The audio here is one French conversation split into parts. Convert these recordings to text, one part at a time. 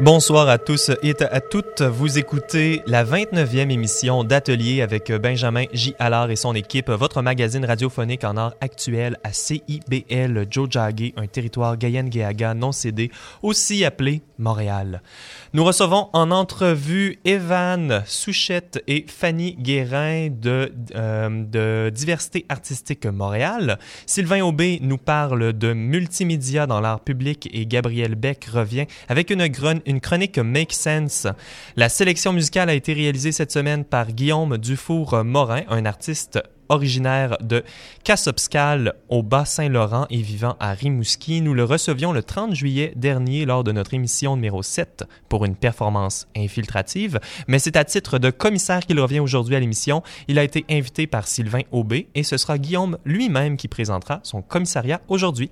Bonsoir à tous et à toutes. Vous écoutez la 29e émission d'Atelier avec Benjamin J. Allard et son équipe, votre magazine radiophonique en art actuel à CIBL Jojage, un territoire Guyane-Guéaga non cédé, aussi appelé Montréal. Nous recevons en entrevue Evan Souchette et Fanny Guérin de, euh, de Diversité artistique Montréal. Sylvain Aubé nous parle de multimédia dans l'art public et Gabriel Beck revient avec une, une chronique Make Sense. La sélection musicale a été réalisée cette semaine par Guillaume Dufour-Morin, un artiste originaire de Cassopscal au Bas-Saint-Laurent et vivant à Rimouski. Nous le recevions le 30 juillet dernier lors de notre émission numéro 7 pour une performance infiltrative, mais c'est à titre de commissaire qu'il revient aujourd'hui à l'émission. Il a été invité par Sylvain Aubé et ce sera Guillaume lui-même qui présentera son commissariat aujourd'hui.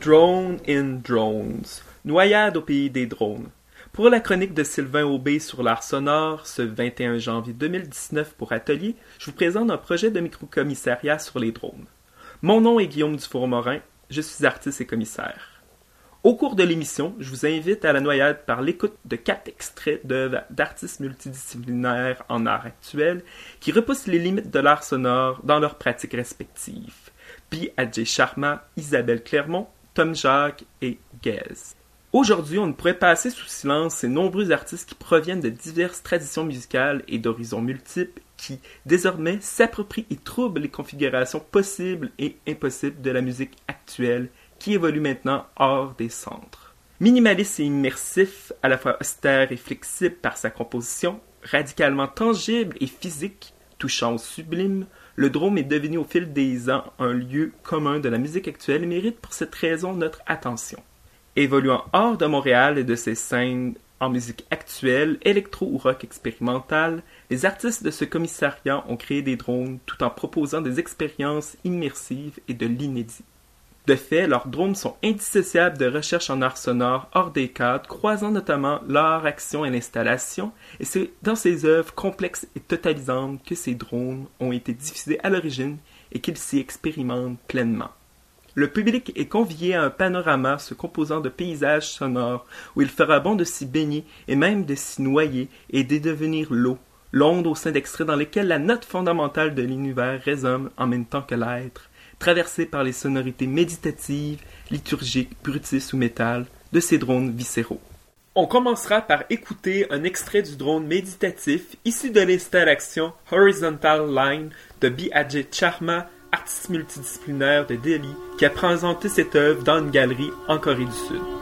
Drone in Drones. Noyade au pays des drones. Pour la chronique de Sylvain Aubé sur l'art sonore, ce 21 janvier 2019 pour Atelier, je vous présente un projet de micro-commissariat sur les drones. Mon nom est Guillaume Dufour-Morin, je suis artiste et commissaire. Au cours de l'émission, je vous invite à la noyade par l'écoute de quatre extraits d'œuvres d'artistes multidisciplinaires en art actuel qui repoussent les limites de l'art sonore dans leurs pratiques respectives. Adjé Sharma, Isabelle Clermont, Tom Jacques et Gaze. Aujourd'hui, on ne pourrait passer sous silence ces nombreux artistes qui proviennent de diverses traditions musicales et d'horizons multiples qui, désormais, s'approprient et troublent les configurations possibles et impossibles de la musique actuelle qui évolue maintenant hors des centres. Minimaliste et immersif, à la fois austère et flexible par sa composition, radicalement tangible et physique, touchant au sublime, le drone est devenu au fil des ans un lieu commun de la musique actuelle et mérite pour cette raison notre attention. Évoluant hors de Montréal et de ses scènes en musique actuelle, électro ou rock expérimentale, les artistes de ce commissariat ont créé des drones tout en proposant des expériences immersives et de l'inédit. De fait, leurs drones sont indissociables de recherche en art sonore hors des cadres, croisant notamment l'art, action et l'installation, et c'est dans ces œuvres complexes et totalisantes que ces drones ont été diffusés à l'origine et qu'ils s'y expérimentent pleinement. Le public est convié à un panorama se composant de paysages sonores où il fera bon de s'y baigner et même de s'y noyer et de devenir l'eau, l'onde au sein d'extraits dans lesquels la note fondamentale de l'univers résonne en même temps que l'être, traversé par les sonorités méditatives, liturgiques, brutis ou métal de ces drones viscéraux. On commencera par écouter un extrait du drone méditatif issu de l'installation Horizontal Line de B. Ajay Charma artiste multidisciplinaire de Delhi, qui a présenté cette œuvre dans une galerie en Corée du Sud.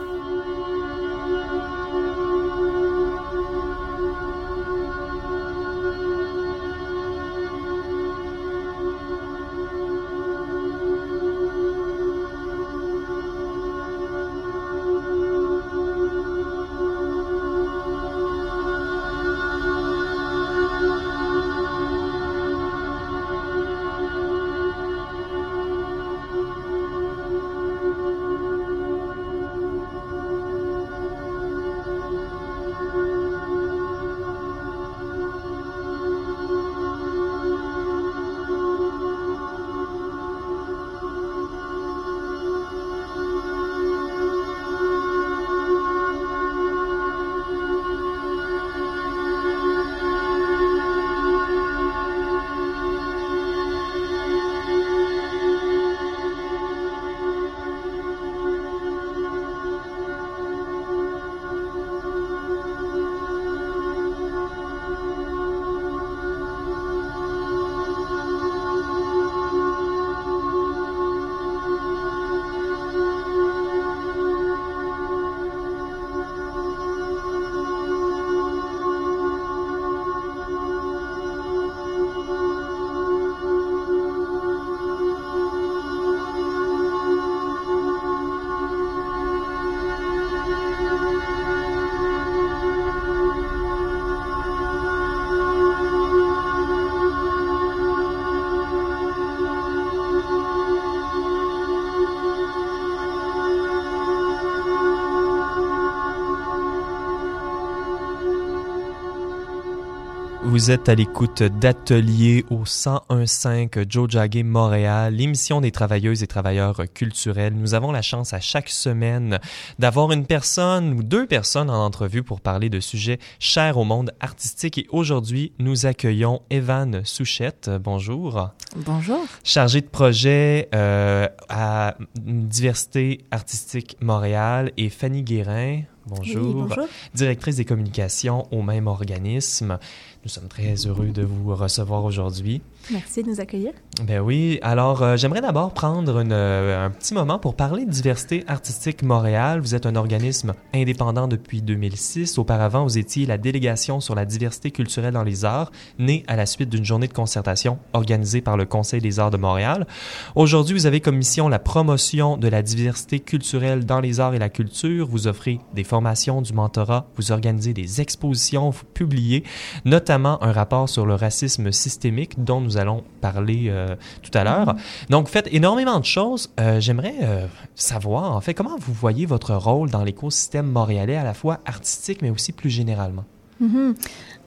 Vous êtes à l'écoute d'Atelier au 1015 Joe Jagger Montréal, l'émission des travailleuses et travailleurs culturels. Nous avons la chance à chaque semaine d'avoir une personne ou deux personnes en entrevue pour parler de sujets chers au monde artistique. Et aujourd'hui, nous accueillons Evan Souchette. Bonjour. Bonjour. Chargé de projet euh, à Diversité artistique Montréal et Fanny Guérin. Bonjour. Directrice des communications au même organisme. Nous sommes très heureux de vous recevoir aujourd'hui. Merci de nous accueillir. Ben oui. Alors, euh, j'aimerais d'abord prendre euh, un petit moment pour parler de Diversité artistique Montréal. Vous êtes un organisme indépendant depuis 2006. Auparavant, vous étiez la délégation sur la diversité culturelle dans les arts, née à la suite d'une journée de concertation organisée par le Conseil des arts de Montréal. Aujourd'hui, vous avez comme mission la promotion de la diversité culturelle dans les arts et la culture. Vous offrez des formations, du mentorat, vous organisez des expositions, vous publiez notamment un rapport sur le racisme systémique dont nous allons parler euh, tout à l'heure. Mm-hmm. Donc, vous faites énormément de choses. Euh, j'aimerais euh, savoir, en fait, comment vous voyez votre rôle dans l'écosystème montréalais, à la fois artistique, mais aussi plus généralement? Mm-hmm.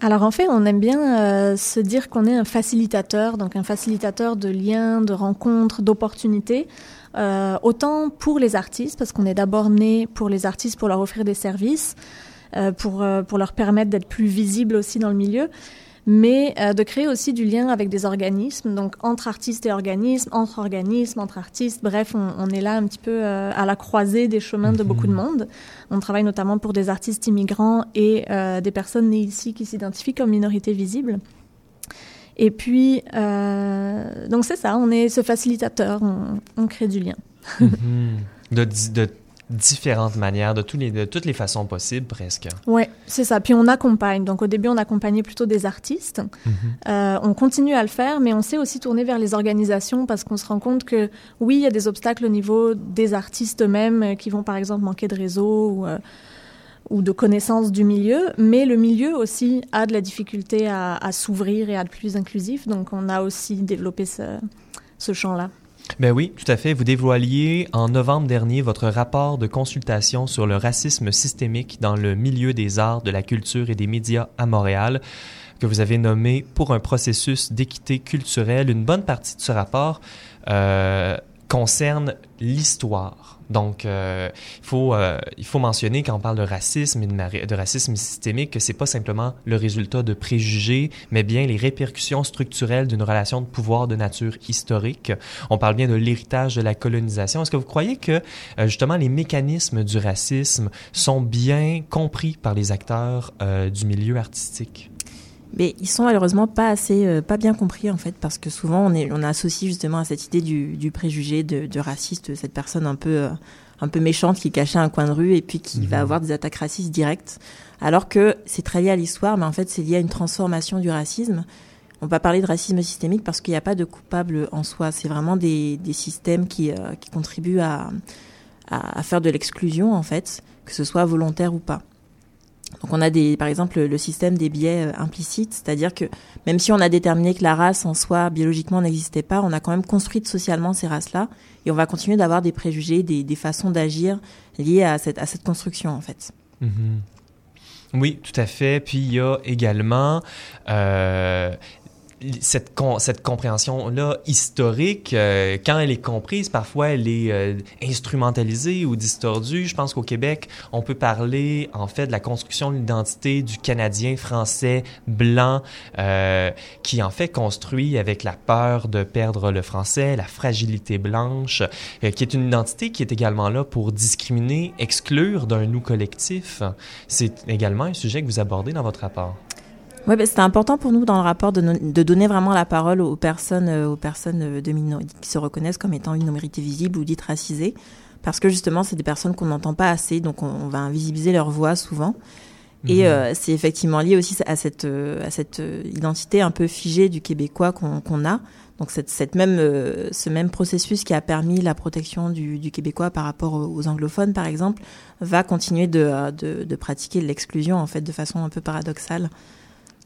Alors en fait, on aime bien se dire qu'on est un facilitateur, donc un facilitateur de liens, de rencontres, d'opportunités, autant pour les artistes, parce qu'on est d'abord né pour les artistes pour leur offrir des services, pour, pour leur permettre d'être plus visibles aussi dans le milieu, mais euh, de créer aussi du lien avec des organismes, donc entre artistes et organismes, entre organismes, entre artistes. Bref, on, est là un petit peu euh, à la croisée des chemins de beaucoup de mhm. monde. On travaille notamment pour des artistes immigrants et euh, des personnes nées ici qui s'identifient comme minorités visibles. Et puis, donc c'est ça, on est ce facilitateur, on, crée du lien. De, de différentes manières, de, tous les, de toutes les façons possibles presque. Oui, c'est ça. Puis on accompagne. Donc au début, on accompagnait plutôt des artistes. Mhm. Euh, on continue à le faire, mais on s'est aussi tourné vers les organisations parce qu'on se rend compte que oui, il y a des obstacles au niveau des artistes eux-mêmes euh, qui vont par exemple manquer de réseau ou, euh, ou de connaissances du milieu, mais le milieu aussi a de la difficulté à, s'ouvrir et à être plus inclusif. Donc on a aussi développé ce, ce champ-là. Ben oui, tout à fait. Vous dévoiliez en novembre dernier votre rapport de consultation sur le racisme systémique dans le milieu des arts, de la culture et des médias à Montréal que vous avez nommé pour un processus d'équité culturelle. Une bonne partie de ce rapport euh, concerne l'histoire. Donc, euh, il, faut, euh, il faut mentionner quand on parle de racisme et de, racisme systémique que c'est pas simplement le résultat de préjugés, mais bien les répercussions structurelles d'une relation de pouvoir de nature historique. On parle bien de l'héritage de la colonisation. Est-ce que vous croyez que euh, justement les mécanismes du racisme sont bien compris par les acteurs du milieu artistique? Mais ils sont malheureusement pas assez, euh, pas bien compris en fait, parce que souvent on, est, on associe justement à cette idée du, du préjugé de, de, raciste, cette personne un peu, euh, un peu méchante qui à un coin de rue et puis qui va mhm. avoir des attaques racistes directes, alors que c'est très lié à l'histoire, mais en fait c'est lié à une transformation du racisme. On va parler de racisme systémique parce qu'il n'y a pas de coupable en soi, c'est vraiment des, des systèmes qui, euh, qui contribuent à, à, à faire de l'exclusion en fait, que ce soit volontaire ou pas. Donc on a des, par exemple le système des biais euh, implicites, c'est-à-dire que même si on a déterminé que la race en soi biologiquement n'existait pas, on a quand même construit socialement ces races-là et on va continuer d'avoir des préjugés, des, des façons d'agir liées à cette, à cette construction en fait. Mm-hmm. Oui, tout à fait. Puis il y a également euh, cette, cette compréhension-là historique, euh, quand elle est comprise, parfois elle est euh, instrumentalisée ou distordue. Je pense qu'au Québec, on peut parler en fait de la construction de l'identité du Canadien français blanc euh, qui en fait construit avec la peur de perdre le français, la fragilité blanche, euh, qui est une identité qui est également là pour discriminer, exclure d'un nous collectif. C'est également un sujet que vous abordez dans votre rapport. Oui, ben, c'était important pour nous dans le rapport de, de, donner vraiment la parole aux personnes, euh, aux personnes euh, de qui se reconnaissent comme étant une minorité visible ou dite racisée, parce que justement, c'est des personnes qu'on n'entend pas assez, donc on, va invisibiliser leur voix souvent. Et mhm. euh, c'est effectivement lié aussi à cette, à cette identité un peu figée du québécois qu'on a. Donc cette, cette même, ce même processus qui a permis la protection du, du québécois par rapport aux, anglophones, par exemple, va continuer de, de, de pratiquer l'exclusion en fait de façon un peu paradoxale.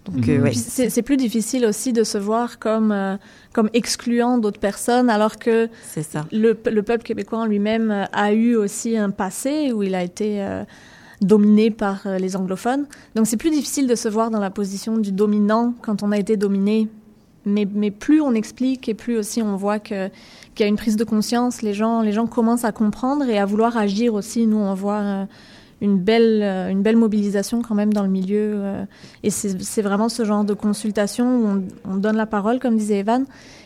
Donc, euh, mhm. C'est plus difficile aussi de se voir comme, euh, comme excluant d'autres personnes, alors que ça. Le, le, peuple québécois en lui-même a eu aussi un passé où il a été, euh, dominés par les anglophones. Donc c'est plus difficile de se voir dans la position du dominant quand on a été dominé. Mais, mais plus on explique et plus aussi on voit qu'il y a une prise de conscience, les gens, les gens commencent à comprendre et à vouloir agir aussi. Nous, on voit une belle, euh, une belle mobilisation quand même dans le milieu. Euh, et c'est vraiment ce genre de consultation où on, donne la parole, comme disait Evan,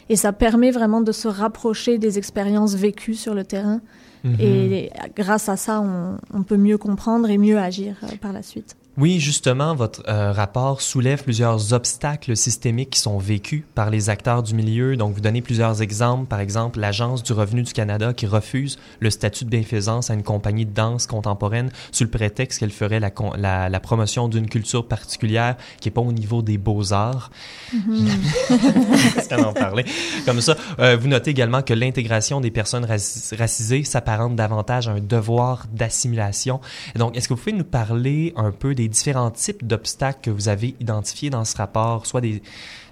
et ça permet vraiment de se rapprocher des expériences vécues sur le terrain. Mhm. Et grâce à ça, on, on, peut mieux comprendre et mieux agir euh, par la suite. Oui, justement, votre euh, rapport soulève plusieurs obstacles systémiques qui sont vécus par les acteurs du milieu. Donc, vous donnez plusieurs exemples. Par exemple, l'Agence du revenu du Canada qui refuse le statut de bienfaisance à une compagnie de danse contemporaine sous le prétexte qu'elle ferait la, la, la promotion d'une culture particulière qui n'est pas au niveau des beaux-arts. Mm-hmm. en parler. Comme ça, euh, vous notez également que l'intégration des personnes racisées s'apparente davantage à un devoir d'assimilation. Donc, est-ce que vous pouvez nous parler un peu des différents types d'obstacles que vous avez identifiés dans ce rapport, soit des,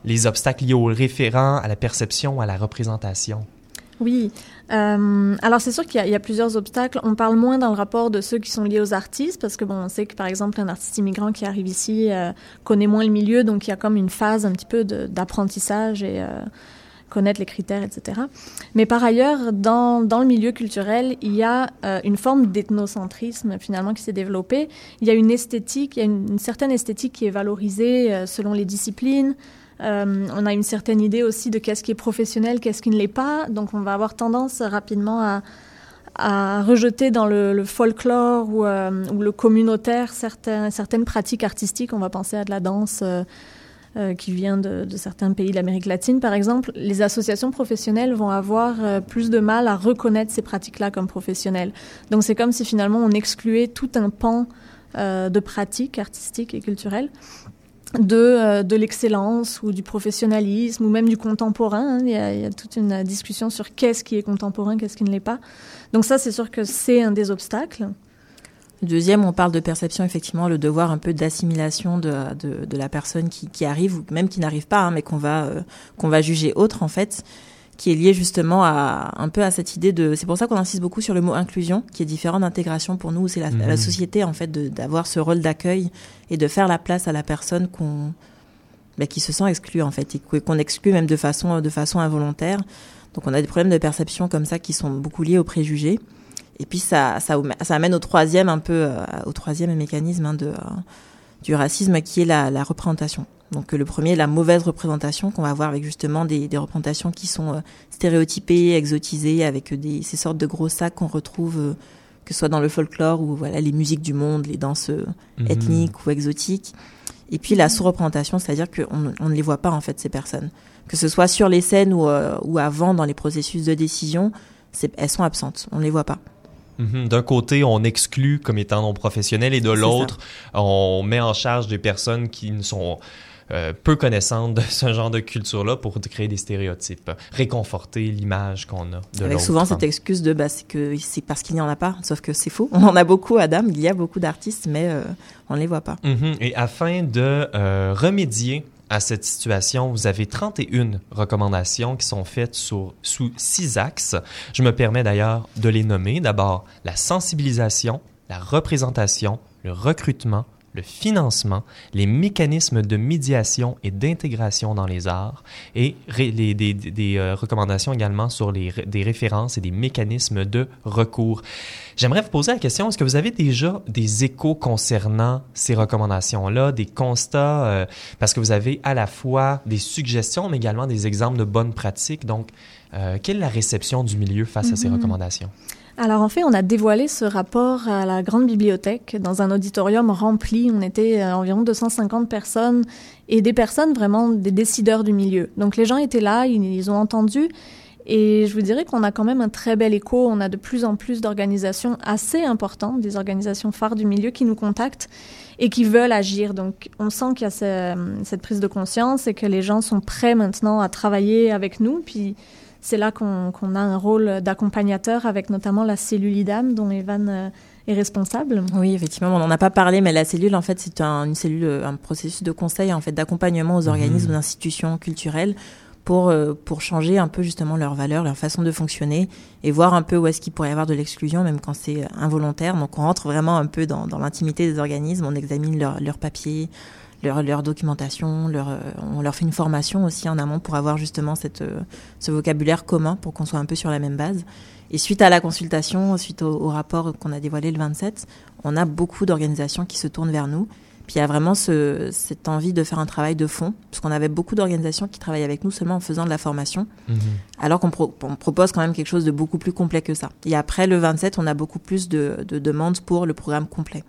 les obstacles liés au référent, à la perception, à la représentation? Oui. Euh, alors c'est sûr qu'il y, a plusieurs obstacles. On parle moins dans le rapport de ceux qui sont liés aux artistes parce que bon, on sait que par exemple un artiste immigrant qui arrive ici euh, connaît moins le milieu, donc il y a comme une phase un petit peu d'apprentissage et euh, connaître les critères, etc. Mais par ailleurs, dans, dans le milieu culturel, il y a euh, une forme d'ethnocentrisme finalement qui s'est développée. Il y a une esthétique, il y a une, certaine esthétique qui est valorisée euh, selon les disciplines. Euh, on a une certaine idée aussi de qu'est-ce qui est professionnel, qu'est-ce qui ne l'est pas. Donc on va avoir tendance rapidement à, à rejeter dans le, folklore ou, ou, le communautaire certaines, certaines pratiques artistiques. On va penser à de la danse euh, qui vient de, certains pays de l'Amérique latine, par exemple, les associations professionnelles vont avoir euh, plus de mal à reconnaître ces pratiques-là comme professionnelles. Donc c'est comme si finalement on excluait tout un pan euh, de pratiques artistiques et culturelles de, de l'excellence ou du professionnalisme ou même du contemporain. Hein. Il, y a, il, y a, toute une discussion sur qu'est-ce qui est contemporain, qu'est-ce qui ne l'est pas. Donc ça, c'est sûr que c'est un des obstacles. Deuxième, on parle de perception, effectivement, le devoir un peu d'assimilation de, de, de, la personne qui, qui, arrive, ou même qui n'arrive pas, hein, mais qu'on va, euh, qu'on va juger autre, en fait, qui est lié justement à un peu à cette idée de... C'est pour ça qu'on insiste beaucoup sur le mot inclusion, qui est différent d'intégration pour nous, c'est la, la, mmh. société, en fait, d'avoir ce rôle d'accueil et de faire la place à la personne qu'on... Bah, qui se sent exclue, en fait, et qu'on exclut même de façon, de façon involontaire. Donc on a des problèmes de perception comme ça qui sont beaucoup liés aux préjugés. Et puis ça, ça, ça amène au troisième un peu, euh, au troisième mécanisme hein, de, euh, du racisme qui est la, la, représentation. Donc le premier, la mauvaise représentation qu'on va avoir avec justement des, des représentations qui sont euh, stéréotypées, exotisées, avec des, ces sortes de gros sacs qu'on retrouve, que ce soit dans le folklore ou voilà les musiques du monde, les danses mhm. ethniques ou exotiques. Et puis la sous-représentation, c'est-à-dire qu'on on ne les voit pas en fait ces personnes, que ce soit sur les scènes ou, ou avant dans les processus de décision, elles sont absentes, on ne les voit pas. Mhm. D'un côté, on exclut comme étant non professionnels et de l'autre, on met en charge des personnes qui ne sont euh, peu connaissantes de ce genre de culture-là pour créer des stéréotypes, réconforter l'image qu'on a de Avec souvent cette excuse de bah, c'est que c'est parce qu'il n'y en a pas, sauf que c'est faux. On en a beaucoup, Adam. Il y a beaucoup d'artistes, mais euh, on ne les voit pas. Mhm. Et afin de euh, remédier à cette situation, vous avez 31 recommandations qui sont faites sous six axes. Je me permets d'ailleurs de les nommer. D'abord, la sensibilisation, la représentation, le recrutement, le financement, les mécanismes de médiation et d'intégration dans les arts et les, des, des euh, recommandations également sur les, des références et des mécanismes de recours. J'aimerais vous poser la question, est-ce que vous avez déjà des échos concernant ces recommandations-là, des constats, euh, parce que vous avez à la fois des suggestions, mais également des exemples de bonnes pratiques? Donc, euh, quelle est la réception du milieu face à ces mm-hmm. recommandations? Alors en fait, on a dévoilé ce rapport à la grande bibliothèque dans un auditorium rempli. On était euh, environ 250 personnes et des personnes vraiment des décideurs du milieu. Donc les gens étaient là, ils, ont entendu. Et je vous dirais qu'on a quand même un très bel écho. On a de plus en plus d'organisations assez importantes, des organisations phares du milieu qui nous contactent et qui veulent agir. Donc on sent qu'il y a cette prise de conscience et que les gens sont prêts maintenant à travailler avec nous. Puis c'est là qu'on a un rôle d'accompagnateur avec notamment la cellule IDAM dont Evan euh, est responsable. Oui, effectivement, on n'en a pas parlé, mais la cellule, en fait, c'est un, une cellule, un processus de conseil, en fait, d'accompagnement aux organismes, mmh. aux institutions culturelles pour, euh, pour changer un peu justement leurs valeurs, leur façon de fonctionner et voir un peu où est-ce qu'il pourrait y avoir de l'exclusion, même quand c'est involontaire. Donc on rentre vraiment un peu dans, dans l'intimité des organismes, on examine leurs leur papiers, leur, leur documentation, leur, euh, on leur fait une formation aussi en amont pour avoir justement cette, euh, ce vocabulaire commun pour qu'on soit un peu sur la même base. Et suite à la consultation, suite au, au rapport qu'on a dévoilé le 27, on a beaucoup d'organisations qui se tournent vers nous puis il y a vraiment ce, cette envie de faire un travail de fond, parce qu'on avait beaucoup d'organisations qui travaillaient avec nous seulement en faisant de la formation, Mhm. alors qu'on pro- on propose quand même quelque chose de beaucoup plus complet que ça. Et après le 27, on a beaucoup plus de, de demandes pour le programme complet.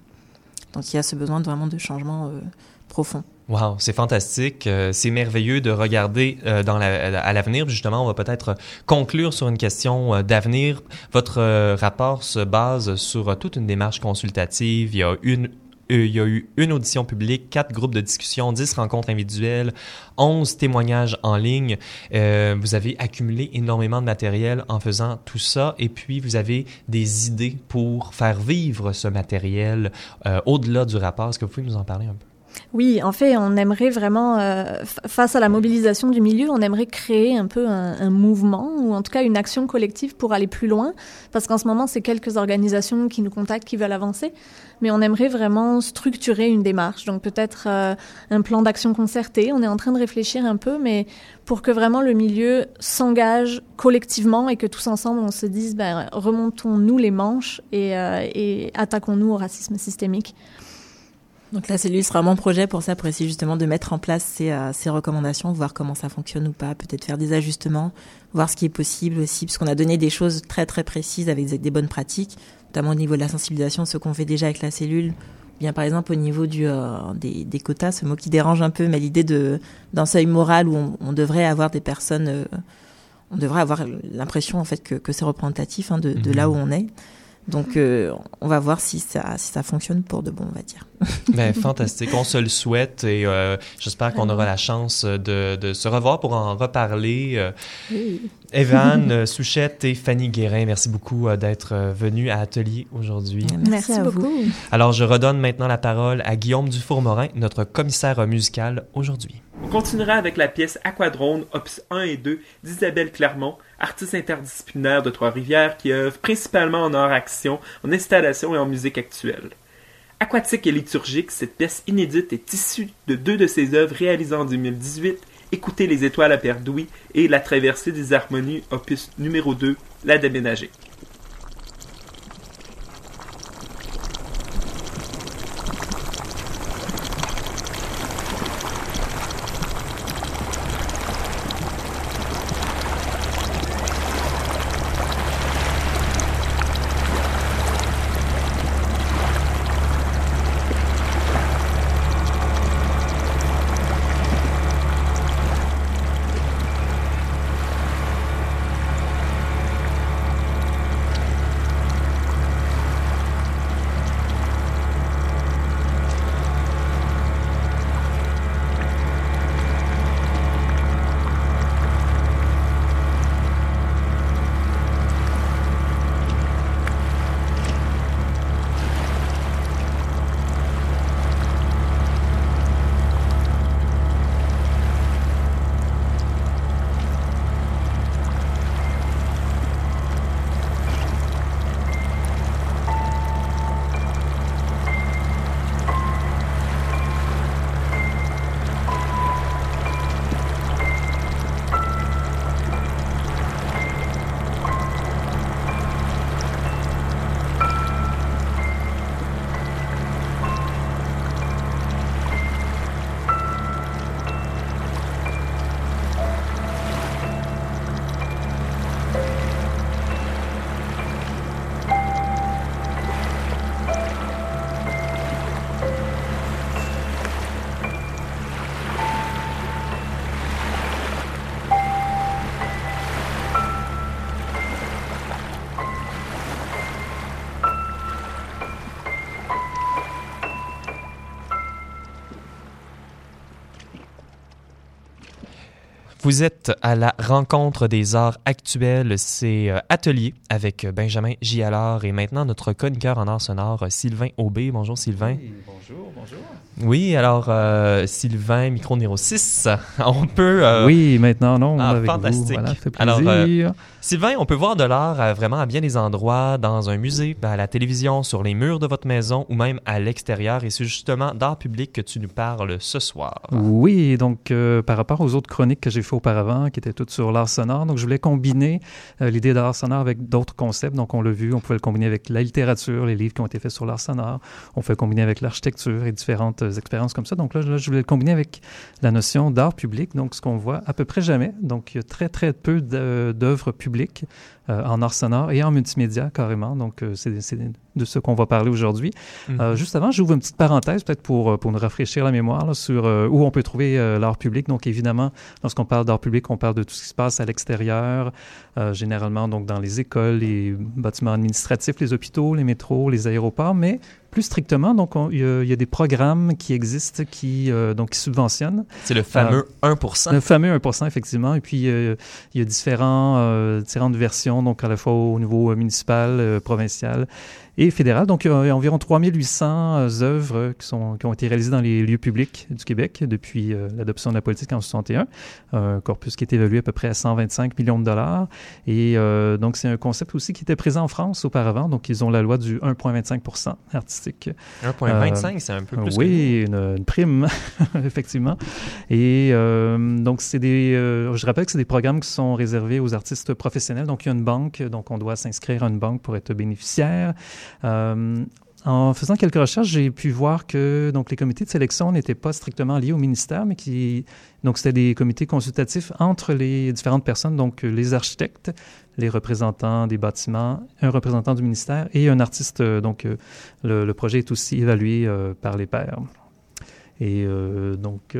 Donc il y a ce besoin de, vraiment de changement euh, Wow, c'est fantastique. Euh, c'est merveilleux de regarder euh, dans la, à l'avenir. Justement, on va peut-être conclure sur une question euh, d'avenir. Votre euh, rapport se base sur euh, toute une démarche consultative. Il y a une euh, il y a eu une audition publique, quatre groupes de discussion, dix rencontres individuelles, onze témoignages en ligne. Euh, vous avez accumulé énormément de matériel en faisant tout ça et puis vous avez des idées pour faire vivre ce matériel euh, au-delà du rapport. Est-ce que vous pouvez nous en parler un peu? Oui, en fait, on aimerait vraiment, euh, face à la mobilisation du milieu, on aimerait créer un peu un, un, mouvement ou en tout cas une action collective pour aller plus loin, parce qu'en ce moment, c'est quelques organisations qui nous contactent, qui veulent avancer, mais on aimerait vraiment structurer une démarche, donc peut-être euh, un plan d'action concerté. On est en train de réfléchir un peu, mais pour que vraiment le milieu s'engage collectivement et que tous ensemble, on se dise, ben, remontons-nous les manches et, euh, et attaquons-nous au racisme systémique. Donc la cellule sera mon projet pour ça, pour essayer justement de mettre en place ces, euh, ces recommandations, voir comment ça fonctionne ou pas, peut-être faire des ajustements, voir ce qui est possible aussi, parce qu'on a donné des choses très très précises avec des, des bonnes pratiques, notamment au niveau de la sensibilisation, ce qu'on fait déjà avec la cellule, bien par exemple au niveau du, euh, des, des, quotas, ce mot qui dérange un peu, mais l'idée de d'un seuil moral où on, on, devrait avoir des personnes, euh, on devrait avoir l'impression en fait que, que c'est représentatif hein, de, de, là où on est. Donc, euh, on va voir si ça, si ça fonctionne pour de bon, on va dire. Ben, fantastique. On se le souhaite et euh, j'espère qu'on aura la chance de, de, se revoir pour en reparler. Euh, oui. Evan Souchette et Fanny Guérin, merci beaucoup euh, d'être venus à Atelier aujourd'hui. Merci, merci beaucoup. Vous. Alors, je redonne maintenant la parole à Guillaume Dufour-Morin, notre commissaire musical aujourd'hui. On continuera avec la pièce Aquadrone, opus 1 et 2 d'Isabelle Clermont, artiste interdisciplinaire de Trois-Rivières qui œuvre principalement en art-action, en installation et en musique actuelle. Aquatique et liturgique, cette pièce inédite est issue de deux de ses œuvres réalisées en 2018, Écoutez les étoiles à Perdouis et La traversée des harmonies, opus numéro 2, La déménagée. Vous êtes à la rencontre des arts actuels, c'est euh, Atelier avec Benjamin Gialard et maintenant notre chroniqueur en art sonore, Sylvain Aubé. Bonjour Sylvain. Oui, alors euh, Sylvain, micro numéro 6, on peut... euh, oui, maintenant, non, ah, avec fantastique. vous. Voilà, fait Alors, plaisir. Sylvain, on peut voir de l'art euh, vraiment à bien des endroits, dans un musée, à la télévision, sur les murs de votre maison ou même à l'extérieur. Et c'est justement d'art public que tu nous parles ce soir. Oui, donc euh, par rapport aux autres chroniques que j'ai fait auparavant, qui étaient toutes sur l'art sonore, donc je voulais combiner euh, l'idée d'art sonore avec d'autres concepts. Donc on l'a vu, on pouvait le combiner avec la littérature, les livres qui ont été faits sur l'art sonore. On fait combiner avec l'architecture et différentes euh, expériences comme ça. Donc là, je voulais le combiner avec la notion d'art public, donc ce qu'on voit à peu près jamais. Donc il y a très très peu d'œ- d'œuvres publiques euh, en art sonore et en multimédia carrément. Donc euh, c'est c'est de ce qu'on va parler aujourd'hui. Euh, juste avant, j'ouvre une petite parenthèse, peut-être pour, euh, pour nous rafraîchir la mémoire, là, sur euh, où on peut trouver euh, l'art public. Donc, évidemment, lorsqu'on parle d'art public, on parle de tout ce qui se passe à l'extérieur, euh, généralement donc dans les écoles, les bâtiments administratifs, les hôpitaux, les métros, les aéroports, mais plus strictement, donc on- il y, a- il y a des programmes qui existent qui, euh, donc, qui subventionnent C'est le fameux 1%. le fameux 1 effectivement. Et puis, euh, il y a différents, euh, différentes versions, donc à la fois au niveau euh, municipal, euh, provincial et fédéral. Donc, il y a environ 3800 euh, œuvres qui, sont, qui ont été réalisées dans les lieux publics du Québec depuis euh, l'adoption de la politique en 61. Un corpus qui est évalué à peu près à 125 millions de dollars. Et euh, donc, c'est un concept aussi qui était présent en France auparavant. Donc, ils ont la loi du 1,25% artistique. 1,25, c'est un peu plus que Oui, une, une prime, effectivement. Et euh, donc, c'est des. euh, je rappelle que c'est des programmes qui sont réservés aux artistes professionnels. Donc, il y a une banque, donc on doit s'inscrire à une banque pour être bénéficiaire. Euh, en faisant quelques recherches, j'ai pu voir que donc les comités de sélection n'étaient pas strictement liés au ministère, mais qui donc c'était des comités consultatifs entre les différentes personnes, donc les architectes, les représentants des bâtiments, un représentant du ministère et un artiste. Donc le, projet est aussi évalué euh, par les pairs. Et euh, donc,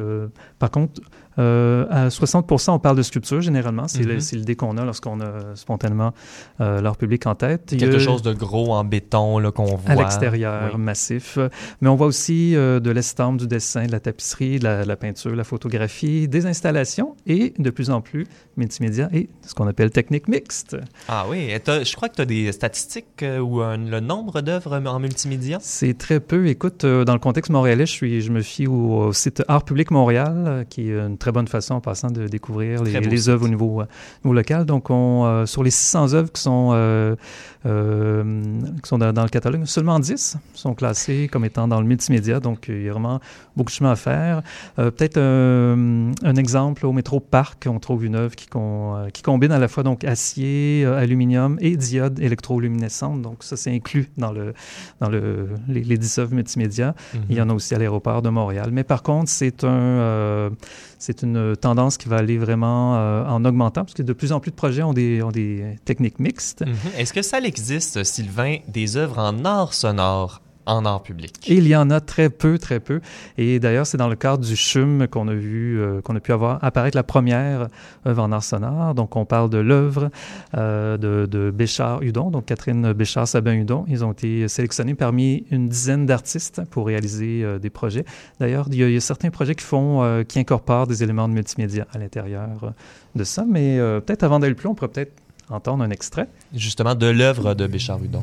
par contre, euh, à 60 on parle de sculpture généralement. C'est le- c'est l'idée qu'on a lorsqu'on a spontanément euh, l'art public en tête. Quelque a- chose de gros en béton là, qu'on voit. à l'extérieur, Oui. massif. Mais on voit aussi euh, de l'estampe, du dessin, de la tapisserie, de la, de la peinture, la photographie, des installations et de plus en plus multimédia et ce qu'on appelle technique mixte. Ah oui, et je crois que tu as des statistiques euh, ou le nombre d'œuvres en multimédia? C'est très peu. Écoute, euh, dans le contexte montréalais, je, suis, je me fie au, au site Art Public Montréal, euh, qui est une très bonne façon en passant de découvrir les, Très les œuvres au niveau, euh, niveau local. Donc, on, euh, sur les 600 œuvres qui sont, euh, qui sont dans, dans le catalogue, seulement 10 sont classées comme étant dans le multimédia. Donc, il y a vraiment beaucoup de chemin à faire. Peut-être un exemple, au métro Parc, on trouve une œuvre qui, con- qui combine à la fois donc acier, aluminium et diode électroluminescente. Donc, ça, c'est inclus dans, le, dans le, les, les 10 œuvres multimédia. Il y en a aussi à l'aéroport de Montréal. Mais par contre, c'est un, euh, c'est une tendance qui va aller vraiment euh, en augmentant, parce que de plus en plus de projets ont des, ont des techniques mixtes. Mhm. Est-ce que ça existe, Sylvain, des œuvres en art sonore? En art public? Et il y en a très peu, très peu. Et d'ailleurs, c'est dans le cadre du CHUM qu'on a vu, euh, qu'on a pu avoir apparaître la première œuvre en art sonore. Donc, on parle de l'œuvre euh, de, de Béchard-Hudon, donc Catherine Béchard-Sabin-Hudon. Ils ont été sélectionnés parmi une dizaine d'artistes pour réaliser euh, des projets. D'ailleurs, il y, a, il y a certains projets qui font, qui incorporent des éléments de multimédia à l'intérieur de ça. Mais peut-être avant d'aller plus loin, on pourrait peut-être entendre un extrait. Justement, de l'œuvre de Béchard Hudon.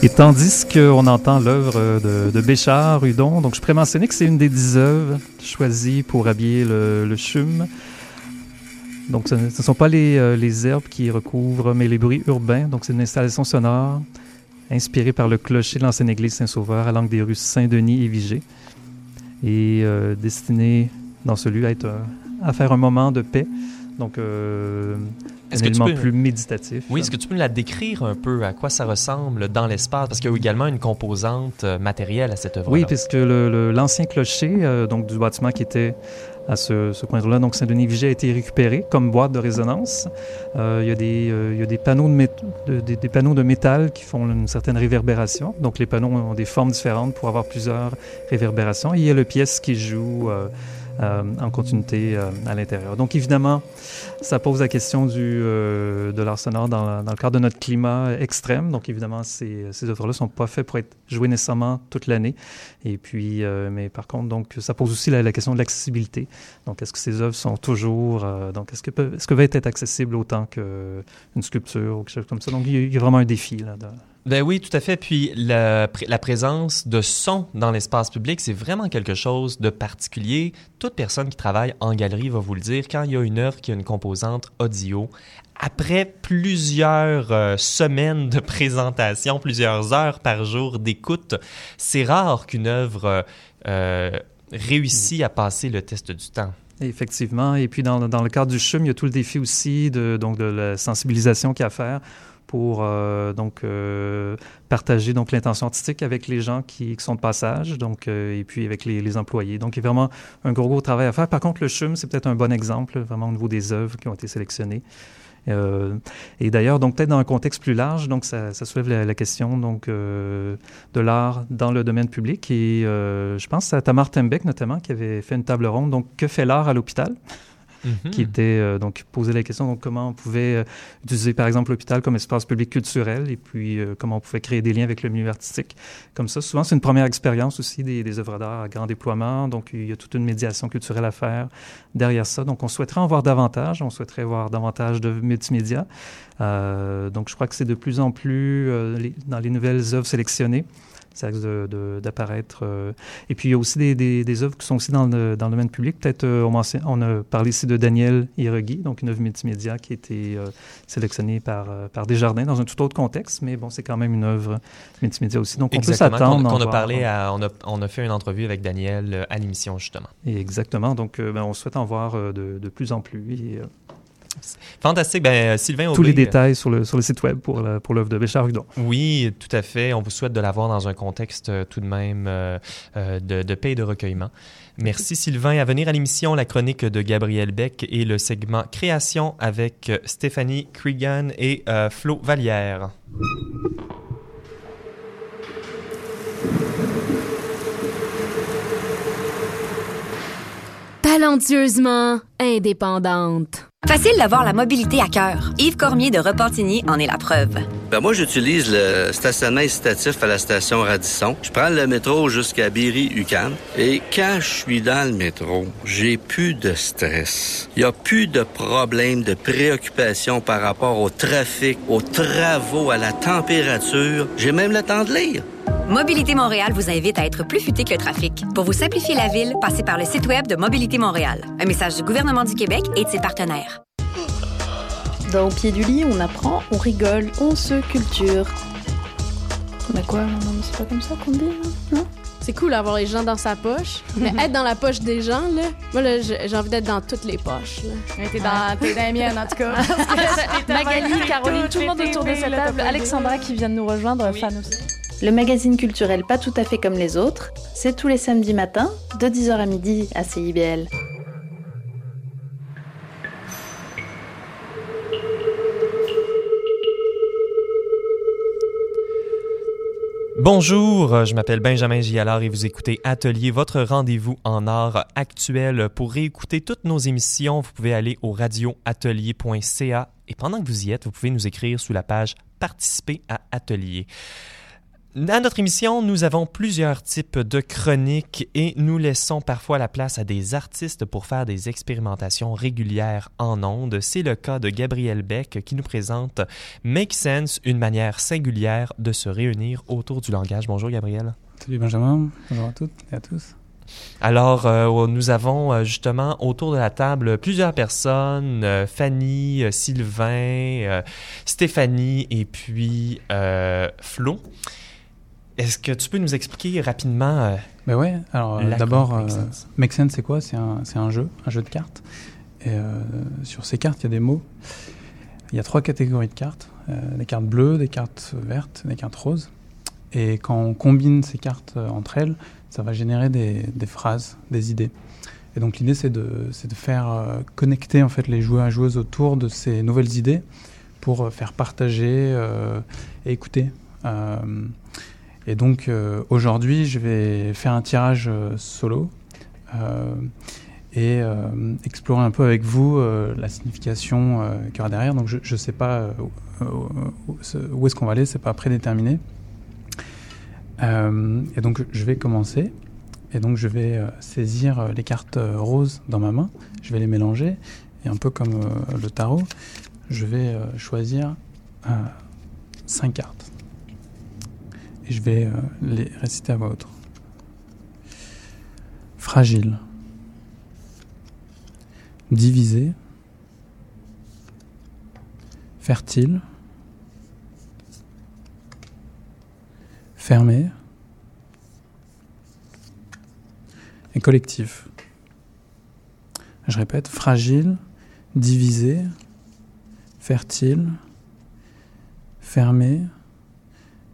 Et tandis qu'on entend l'œuvre de, de Béchard, Hudon, donc je pourrais que c'est une des dix œuvres choisies pour habiller le, le CHUM. Donc ce ne sont pas les, euh, les herbes qui recouvrent, mais les bruits urbains. Donc c'est une installation sonore inspirée par le clocher de l'ancienne église Saint-Sauveur à l'angle des rues Saint-Denis et Vigée. Et euh, destinée dans ce lieu à, être, à faire un moment de paix donc euh, un élément plus méditatif. Oui, est-ce que tu peux la décrire un peu à quoi ça ressemble dans l'espace? Parce qu'il y a également une composante euh, matérielle à cette œuvre. Oui, puisque l'ancien clocher euh, donc du bâtiment qui était à ce, ce coin-là. Donc, Saint-Denis-Viger a été récupéré comme boîte de résonance. Euh, il, y a des, il y a des panneaux de, des, des, panneaux de métal qui font une certaine réverbération. Donc, les panneaux ont des formes différentes pour avoir plusieurs réverbérations. Et il y a le pièce qui joue en continuité euh, à l'intérieur. Donc évidemment, ça pose la question du, euh, de l'art sonore dans, dans, le cadre de notre climat extrême. Donc évidemment, ces, ces œuvres-là ne sont pas faites pour être jouées nécessairement toute l'année. Et puis, mais par contre, donc ça pose aussi la, question de l'accessibilité. Donc est-ce que ces œuvres sont toujours, donc est-ce que peuvent, est-ce que va être accessible autant qu'une sculpture ou quelque chose comme ça? Donc il y a vraiment un défi là. Ben oui, tout à fait. Puis la, présence de son dans l'espace public, c'est vraiment quelque chose de particulier. Toute personne qui travaille en galerie va vous le dire. Quand il y a une œuvre qui a une composante audio, après plusieurs euh, semaines de présentation, plusieurs heures par jour d'écoute, c'est rare qu'une œuvre euh, réussisse à passer le test du temps. Effectivement. Et puis, dans, dans, le cadre du CHUM, il y a tout le défi aussi de, donc de la sensibilisation qu'il y a à faire pour euh, donc euh, partager donc l'intention artistique avec les gens qui, qui sont de passage donc euh, et puis avec les, les, employés donc il y a vraiment un gros gros travail à faire par contre le CHUM c'est peut-être un bon exemple vraiment au niveau des œuvres qui ont été sélectionnées euh, et d'ailleurs, donc peut-être dans un contexte plus large, donc ça, ça soulève la, question donc euh, de l'art dans le domaine public. Et euh, je pense à Tamar Tembeck notamment qui avait fait une table ronde. Donc, que fait l'art à l'hôpital? -hmm. qui était euh, donc posé la question donc comment on pouvait euh, utiliser par exemple l'hôpital comme espace public culturel et puis euh, comment on pouvait créer des liens avec le milieu artistique. Comme ça souvent c'est une première expérience aussi des, œuvres d'art à grand déploiement. Donc il y a toute une médiation culturelle à faire derrière ça. Donc on souhaiterait en voir davantage. On souhaiterait voir davantage de multimédia donc je crois que c'est de plus en plus dans les nouvelles œuvres sélectionnées d'apparaître. Euh, et puis, il y a aussi des, des, des, œuvres qui sont aussi dans le, dans le domaine public. Peut-être, euh, on, on, a parlé ici de Daniel Hiregui, donc une œuvre multimédia qui a été euh, sélectionnée par, par Desjardins dans un tout autre contexte, mais bon, c'est quand même une œuvre multimédia aussi. Donc, exactement, on peut s'attendre. On, on, a parlé, à, on, a, on a fait une entrevue avec Daniel à l'émission, justement. Et exactement. Donc, ben, on souhaite en voir de, de plus en plus. Et, Fantastique. Ben, Sylvain Aubé, Tous les détails sur le, sur le site web pour, pour l'œuvre de Béchard Hudon. Oui, tout à fait. On vous souhaite de l'avoir dans un contexte euh, tout de même euh, de, de paix et de recueillement. Merci Sylvain. À venir à l'émission, la chronique de Gabriel Beck et le segment Création avec Stéphanie Cregan et euh, Flo Vallière. Talentueusement indépendante. Facile d'avoir la mobilité à cœur. Yves Cormier de Repentigny en est la preuve. Ben moi, j'utilise le stationnement incitatif à la station Radisson. Je prends le métro jusqu'à Berry-UQAM. Et quand je suis dans le métro, j'ai plus de stress. Il n'y a plus de problème, de préoccupation par rapport au trafic, aux travaux, à la température. J'ai même le temps de lire. Mobilité Montréal vous invite à être plus futé que le trafic. Pour vous simplifier la ville, passez par le site web de Mobilité Montréal. Un message du gouvernement du Québec et de ses partenaires. Dans Au pied du lit, on apprend, on rigole, on se culture. On a quoi? Non, mais c'est pas comme ça qu'on dit, hein, non? C'est cool d'avoir les gens dans sa poche, mais être dans la poche des gens, là, moi, là, j'ai envie d'être dans toutes les poches. T'es dans, es dans les miennes, en tout cas. Magali, Caroline, tout le monde autour de cette table. Alexandra qui vient de nous rejoindre, oui. fan aussi. Le magazine culturel Pas tout à fait comme les autres, c'est tous les samedis matins, de 10h à midi à CIBL. Bonjour, je m'appelle Benjamin Gialard et vous écoutez Atelier, votre rendez-vous en art actuel. Pour réécouter toutes nos émissions, vous pouvez aller au radioatelier.ca et pendant que vous y êtes, vous pouvez nous écrire sous la page Participer à Atelier. À notre émission, nous avons plusieurs types de chroniques et nous laissons parfois la place à des artistes pour faire des expérimentations régulières en ondes. C'est le cas de Gabriel Beck qui nous présente Make Sense, une manière singulière de se réunir autour du langage. Bonjour Gabriel. Salut Benjamin, bonjour à toutes et à tous. Alors, euh, nous avons euh, justement autour de la table plusieurs personnes, euh, Fanny, Sylvain, Stéphanie et puis Flo. Est-ce que tu peux nous expliquer rapidement Ben oui, alors d'abord, euh, Make Sense, c'est quoi? C'est un, un, jeu, un jeu de cartes. Et sur ces cartes, il y a des mots. Il y a trois catégories de cartes. des cartes bleues, des cartes vertes, des cartes roses. Et quand on combine ces cartes entre elles, ça va générer des, des phrases, des idées. Et donc l'idée, c'est de, de, faire euh, connecter en fait les joueurs et joueuses autour de ces nouvelles idées pour euh, faire partager euh, et écouter. Et donc aujourd'hui, je vais faire un tirage solo et explorer un peu avec vous la signification qu'il y aura derrière. Donc je ne sais pas où est-ce qu'on va aller, c'est pas prédéterminé. et donc je vais commencer. Et donc je vais euh, saisir euh, les cartes euh, roses dans ma main, je vais les mélanger, et un peu comme le tarot, je vais choisir cinq cartes. Et je vais les réciter à voix haute. Fragile. Divisé. Fertile. Fermé. collectif. Je répète, fragile, divisé, fertile, fermé,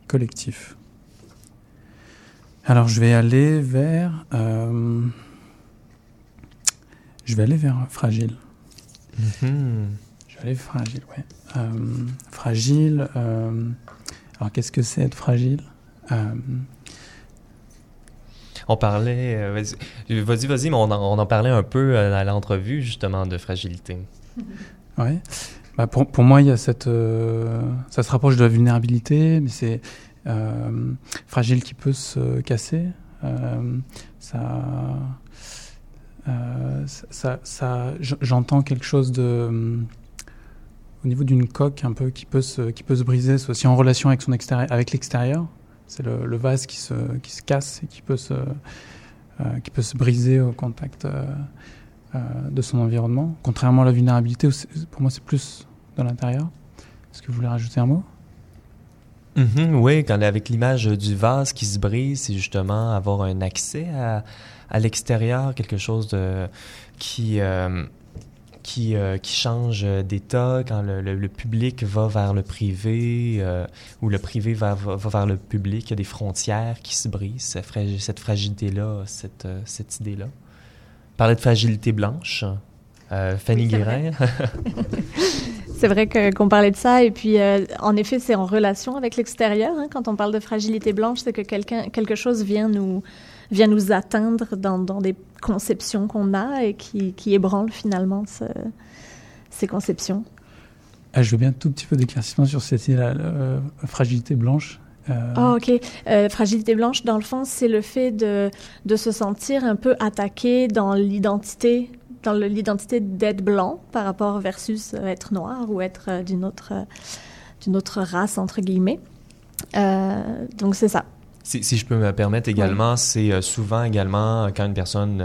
collectif. Alors je vais aller vers... Euh, je vais aller vers fragile. Mhm. Je vais aller fragile, ouais. Euh, fragile. Euh, alors qu'est-ce que c'est être fragile? On parlait, vas-y, vas-y, mais on en, parlait un peu à l'entrevue justement de fragilité. Oui. Bah pour, pour, moi, il y a cette, ça se rapproche de la vulnérabilité, mais c'est fragile qui peut se casser. ça, ça, ça j'entends quelque chose au niveau d'une coque un peu qui peut se, qui peut se briser, c'est aussi en relation avec son extérieur, avec l'extérieur. C'est le, vase qui se, qui se casse et qui peut se, euh, qui peut se briser au contact euh, euh, de son environnement. Contrairement à la vulnérabilité, pour moi, c'est plus de l'intérieur. Est-ce que vous voulez rajouter un mot? Mm-hmm, oui, quand avec l'image du vase qui se brise, c'est justement avoir un accès à, à l'extérieur, quelque chose de, qui, qui, euh, qui change d'état quand le, le, public va vers le privé euh, ou le privé va, va, vers le public. Il y a des frontières qui se brisent, cette fragilité-là, cette, euh, cette idée-là. Parler de fragilité blanche, Fanny Guérin. c'est vrai qu'on parlait de ça et puis en effet c'est en relation avec l'extérieur. Hein, quand on parle de fragilité blanche, c'est que quelqu'un quelque chose vient nous vient nous atteindre dans, dans des conceptions qu'on a et qui, qui ébranlent finalement ces conceptions. Ah, je veux bien un tout petit peu d'éclaircissement sur cette euh, fragilité blanche. Oh, ok. Euh, fragilité blanche, dans le fond, c'est le fait de, de se sentir un peu attaqué dans l'identité dans l'identité d'être blanc par rapport versus être noir ou être d'une autre, d'une autre race, entre guillemets. donc c'est ça. Si, si, je peux me permettre également, c'est euh, souvent également quand une personne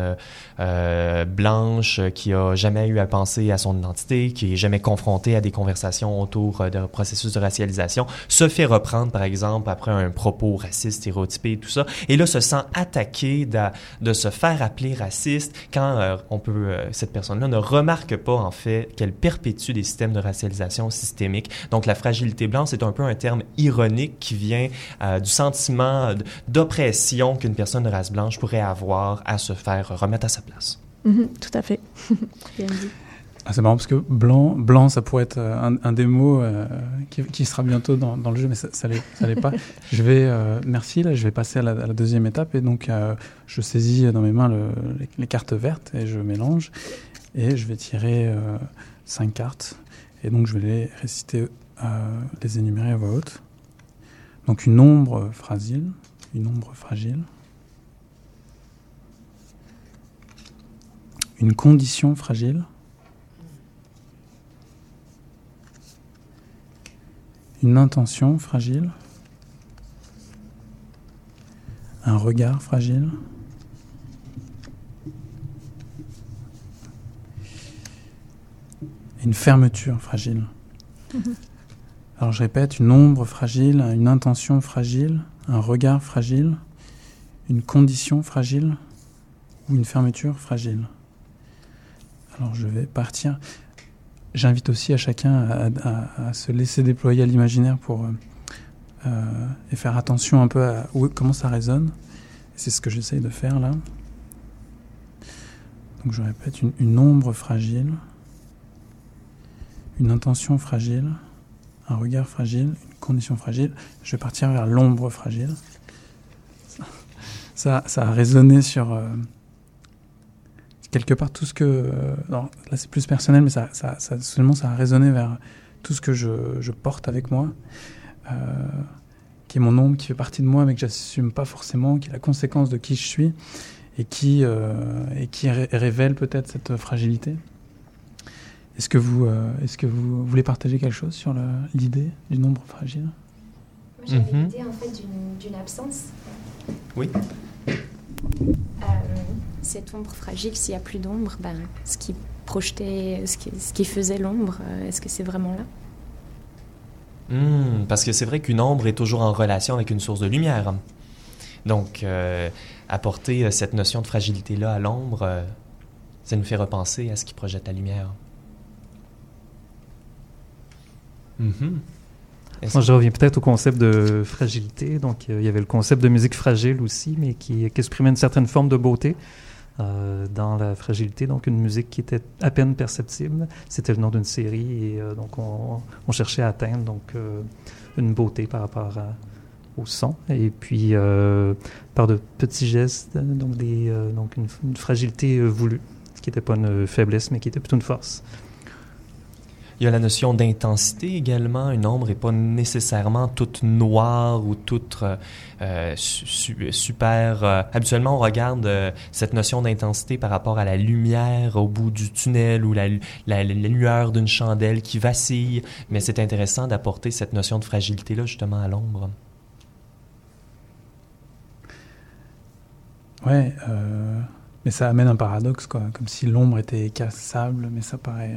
euh, euh, blanche qui a jamais eu à penser à son identité, qui est jamais confrontée à des conversations autour de processus de racialisation, se fait reprendre par exemple après un propos raciste, stéréotypé et tout ça, et là se sent attaqué de, de se faire appeler raciste quand on peut cette personne-là ne remarque pas en fait qu'elle perpétue des systèmes de racialisation systémique. Donc la fragilité blanche c'est un peu un terme ironique qui vient du sentiment d'oppression qu'une personne de race blanche pourrait avoir à se faire remettre à sa place. Mm-hmm, tout à fait. Ah, c'est marrant parce que blanc, blanc, ça pourrait être euh, un, des mots euh, qui, sera bientôt dans, le jeu, mais ça, ça l'est pas. je vais, euh, merci, là, je vais passer à la, deuxième étape et donc je saisis dans mes mains les, cartes vertes et je mélange et je vais tirer cinq cartes et donc je vais les réciter, les énumérer à voix haute. Donc une ombre fragile, une ombre fragile. Une condition fragile. Une intention fragile. Un regard fragile. Une fermeture fragile. Alors je répète, une ombre fragile, une intention fragile, un regard fragile, une condition fragile ou une fermeture fragile. Alors je vais partir. J'invite aussi à chacun à, se laisser déployer à l'imaginaire pour et faire attention un peu à comment ça résonne. C'est ce que j'essaye de faire là. Donc je répète, une, une ombre fragile, une intention fragile, un regard fragile, une condition fragile. Je vais partir vers l'ombre fragile. Ça, ça a résonné sur euh, quelque part tout ce que. Euh, là, c'est plus personnel, mais ça, ça, ça, seulement ça a résonné vers tout ce que je, je porte avec moi, euh, qui est mon ombre, qui fait partie de moi, mais que j'assume pas forcément, qui est la conséquence de qui je suis et qui, et qui révèle peut-être cette fragilité. Est-ce que, vous, est-ce que vous voulez partager quelque chose sur l'idée du nombre fragile? Moi, j'avais mhm. l'idée en fait d'une absence. Oui. Euh, cette ombre fragile, s'il n'y a plus d'ombre, ben, ce qui projetait, ce qui, ce qui faisait l'ombre, euh, est-ce que c'est vraiment là? Hmm, Parce que c'est vrai qu'une ombre est toujours en relation avec une source de lumière. Donc, euh, apporter cette notion de fragilité-là à l'ombre, ça nous fait repenser à ce qui projette la lumière. Mm moi, je reviens peut-être au concept de fragilité. Donc, euh, il y avait le concept de musique fragile aussi, mais qui, exprimait une certaine forme de beauté euh, dans la fragilité. Donc, une musique qui était à peine perceptible. C'était le nom d'une série et euh, donc on, cherchait à atteindre donc une beauté par rapport au son. Et puis, par de petits gestes, donc, des, donc une, une fragilité voulue, ce qui n'était pas une faiblesse, mais qui était plutôt une force. Il y a la notion d'intensité également. Une ombre n'est pas nécessairement toute noire ou toute euh, euh, super. Euh, habituellement, on regarde cette notion d'intensité par rapport à la lumière au bout du tunnel ou la, la, lueur d'une chandelle qui vacille. Mais c'est intéressant d'apporter cette notion de fragilité-là justement à l'ombre. Ouais, mais ça amène un paradoxe, quoi. Comme si l'ombre était cassable, mais ça paraît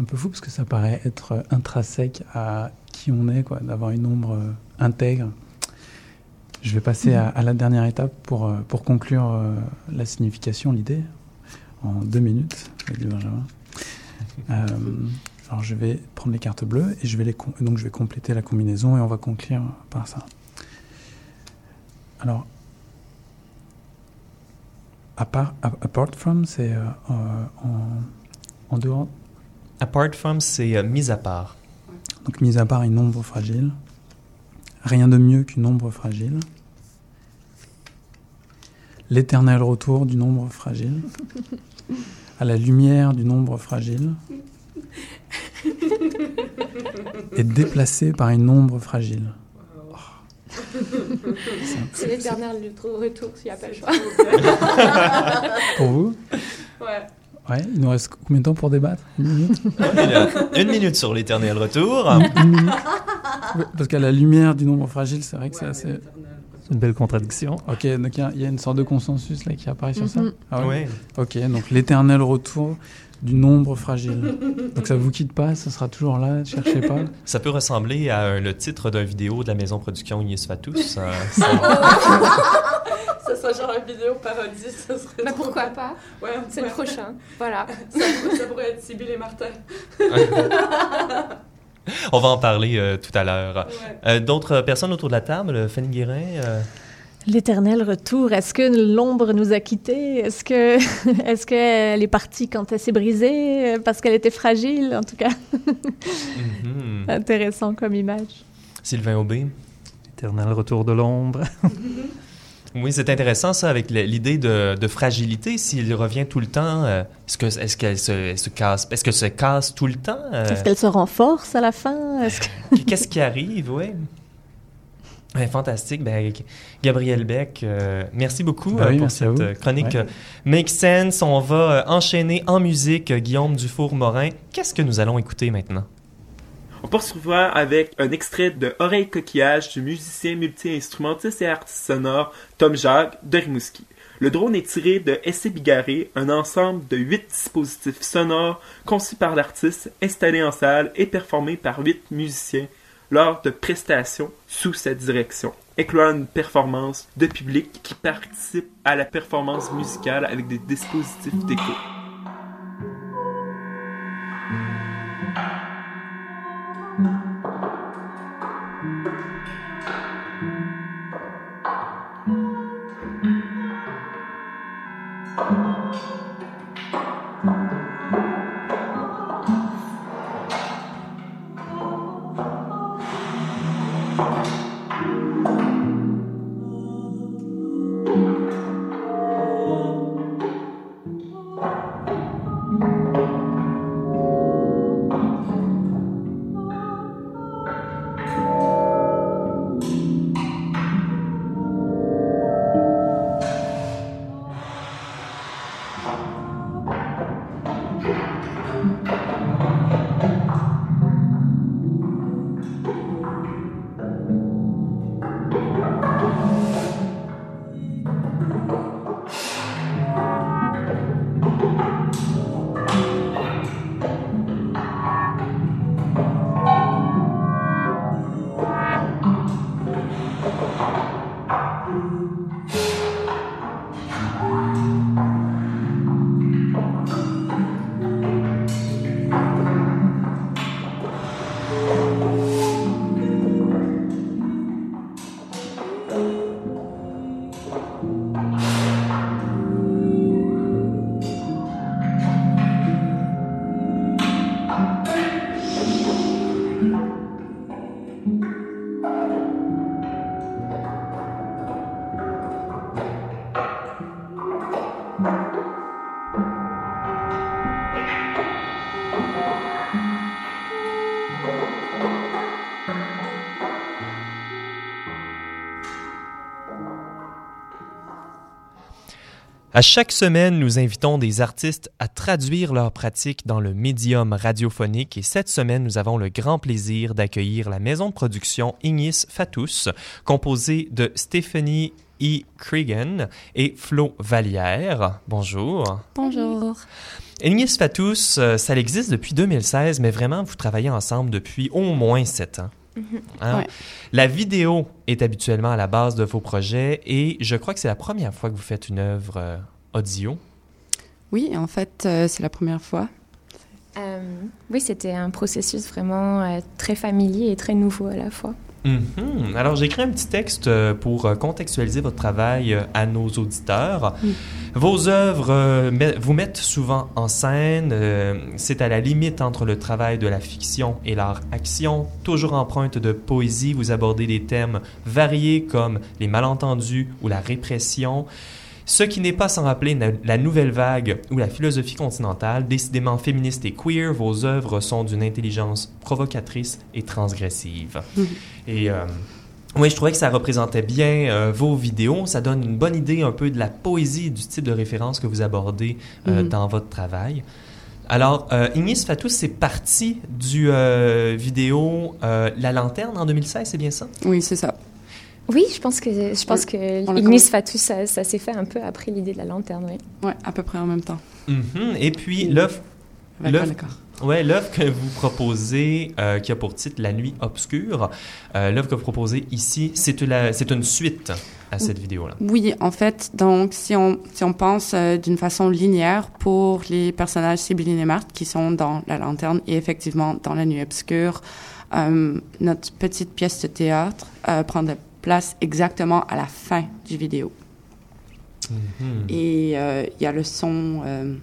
un peu fou parce que ça paraît être intrinsèque à qui on est, quoi, d'avoir une ombre euh, intègre. Je vais passer à, la dernière étape pour, euh, pour conclure euh, la signification, l'idée, en deux minutes avec Benjamin. alors je vais prendre les cartes bleues et je vais les donc je vais compléter la combinaison et on va conclure par ça. Alors, apart, apart from, c'est en, en dehors Apart from, c'est euh, mis à part. Donc mis à part une ombre fragile. Rien de mieux qu'une ombre fragile. L'éternel retour d'une ombre fragile. À la lumière d'une ombre fragile. Et déplacé par une ombre fragile. C'est l'éternel retour s'il n'y a pas le choix. Pour vous? Ouais. Ouais, il nous reste combien de temps pour débattre? Une minute? Une minute sur l'éternel retour. Parce qu'à la lumière du nombre fragile, c'est vrai que c'est assez. une belle contradiction. Ok, donc il y, a une sorte de consensus là qui apparaît sur ça? Mm-hmm. Ah ouais? Ok, donc l'éternel retour du nombre fragile. Donc ça vous quitte pas, ça sera toujours là, ne cherchez pas. Ça peut ressembler à le titre d'une vidéo de la maison production Ignis Fatus. Euh, ça genre une vidéo parodie, ça serait. Mais pourquoi pas? Ouais, c'est le prochain. Voilà. Ça, pourrait être Sibyl et Martin. On va en parler euh, tout à l'heure. Euh, d'autres personnes autour de la table, Fanny Guérin euh? L'éternel retour. Est-ce que l'ombre nous a quittés? Est-ce que est-ce qu'elle est partie quand elle s'est brisée parce qu'elle était fragile En tout cas, mm-hmm. intéressant comme image. Sylvain Aubé. L'éternel retour de l'ombre. Oui, c'est intéressant ça avec l'idée de, fragilité. S'il revient tout le temps, euh, est-ce que est-ce qu'elle se, casse Est-ce qu'elle se casse tout le temps euh? Est-ce qu'elle se renforce à la fin? Qu'est-ce qui arrive Oui? fantastique. Ben, Gabriel Beck, euh, merci beaucoup ben pour cette chronique Make Sense. On va enchaîner en musique Guillaume Dufour-Morin. Qu'est-ce que nous allons écouter maintenant? On poursuivra avec un extrait de Oreille coquillage du musicien multi-instrumentiste et artiste sonore Tom Jacques de Rimouski. Le drone est tiré de Essai Bigarré, un ensemble de huit dispositifs sonores conçus par l'artiste, installés en salle et performés par huit musiciens lors de prestations sous sa direction, incluant une performance de public qui participe à la performance musicale avec des dispositifs d'écho. À chaque semaine, nous invitons des artistes à traduire leurs pratiques dans le médium radiophonique et cette semaine, nous avons le grand plaisir d'accueillir la maison de production Ignis Fatous, composée de Stéphanie E. Cregan et Flo Vallière. Bonjour. Bonjour. Ignis Fatous, euh, ça existe depuis 2016, mais vraiment, vous travaillez ensemble depuis au moins sept ans. Mhm. Hein? Ouais. La vidéo est habituellement à la base de vos projets et je crois que c'est la première fois que vous faites une œuvre euh, audio. Oui, en fait, euh, c'est la première fois. Euh, oui, c'était un processus vraiment euh, très familier et très nouveau à la fois. Mhm. Alors, j'ai écrit un petit texte euh, pour euh, contextualiser votre travail euh, à nos auditeurs. Vos œuvres vous mettent souvent en scène. C'est à la limite entre le travail de la fiction et l'art-action. Toujours empreinte de poésie, vous abordez des thèmes variés comme les malentendus ou la répression. Ce qui n'est pas sans rappeler la nouvelle vague ou la philosophie continentale, décidément féministe et queer, vos œuvres sont d'une intelligence provocatrice et transgressive. Mhm. Et euh, oui, je trouvais que ça représentait bien euh, vos vidéos. Ça donne une bonne idée un peu de la poésie du type de référence que vous abordez euh, Mhm. dans votre travail. Alors, euh, Ignis Fatous, c'est parti du euh, vidéo euh, La Lanterne en 2016, c'est bien ça? Oui, c'est ça. Oui, je pense que je pense que Ignis. Fatous, ça, ça s'est fait un peu après l'idée de la lanterne, oui. Ouais, à peu près en même temps. Mhm. Et puis, l'œuvre Avec l'œuvre- un accord. Ouais, l'œuvre que vous proposez, euh, qui a pour titre La nuit obscure, euh, l'œuvre que vous proposez ici, c'est une, suite à cette vidéo-là. Oui, en fait, donc, si on, si on pense euh, d'une façon linéaire pour les personnages Sibylline et Marthe qui sont dans La Lanterne et effectivement dans La Nuit Obscure, euh, notre petite pièce de théâtre euh, prend de place exactement à la fin du vidéo. Mhm. Et euh, il y a le son euh,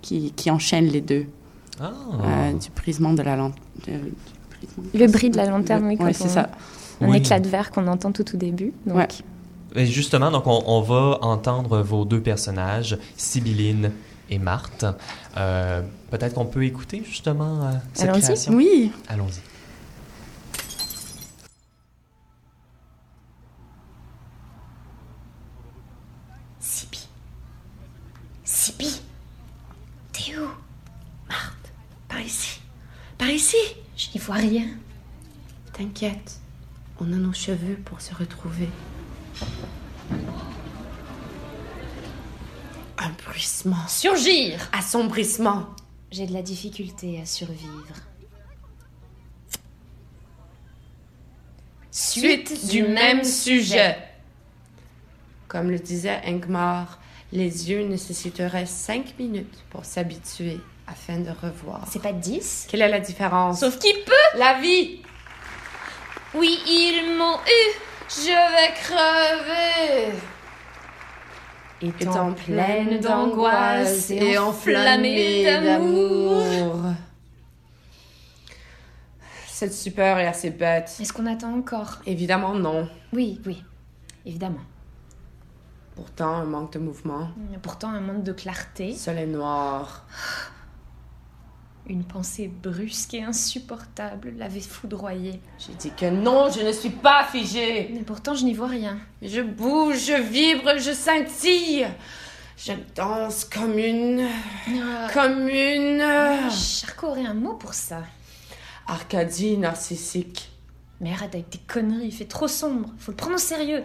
qui, qui enchaîne les deux. Ah. Euh, du brisement de la lanterne. Le bris de la lanterne, oui, c'est on- ça. Un Oui. éclat de verre qu'on entend tout au début. Donc, Ouais. Et justement, donc on, on va entendre vos deux personnages, Sibylline et Marthe. Euh, Peut-être qu'on peut écouter justement euh, cette Allons-y. création. Oui. Allons-y. Sibi. Sibi. T'es où Marthe, par ici. Par ici. Je n'y vois rien. T'inquiète. On a nos cheveux pour se retrouver. Un bruissement. Surgir Assombrissement. J'ai de la difficulté à survivre. Suite du même sujet. Comme le disait Ingmar, les yeux nécessiteraient cinq minutes pour s'habituer afin de revoir. C'est pas 10 Quelle est la différence? Sauf qui peut La vie Oui, ils m'ont eu Je vais crever Étant pleine d'angoisse et enflammée d'amour. Cette super est assez bête. Est-ce qu'on attend encore? Évidemment non. Oui, oui, évidemment. Pourtant, un manque de mouvement. Pourtant, un manque de clarté. Soleil noir. Une pensée brusque et insupportable l'avait foudroyé. J'ai dit que non, je ne suis pas figée. Mais pourtant, je n'y vois rien. Je bouge, je vibre, je scintille. Je danse comme une. Comme une. Charcot aurait un mot pour ça. Arcadie narcissique. Mais arrête avec tes conneries, il fait trop sombre. Faut le prendre au sérieux.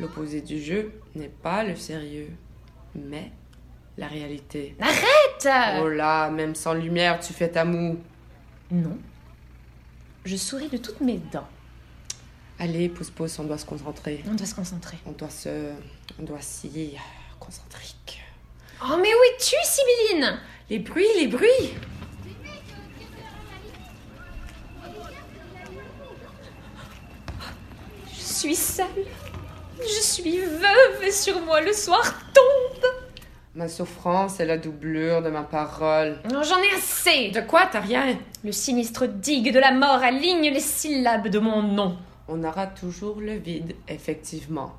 L'opposé du jeu n'est pas le sérieux, mais la réalité. Arrête Oh là, même sans lumière, tu fais ta moue. Non. Je souris de toutes mes dents. Allez, pousse pousse, on doit se concentrer. On doit se concentrer. On doit se. On doit s'y. concentrer. Oh, mais où es-tu, Sibylline? Les bruits, les bruits Je suis seule. Je suis veuve et sur moi le soir tombe. Ma souffrance est la doublure de ma parole. Non, J'en ai assez. De quoi T'as rien? Le sinistre digue de la mort aligne les syllabes de mon nom. On aura toujours le vide, effectivement.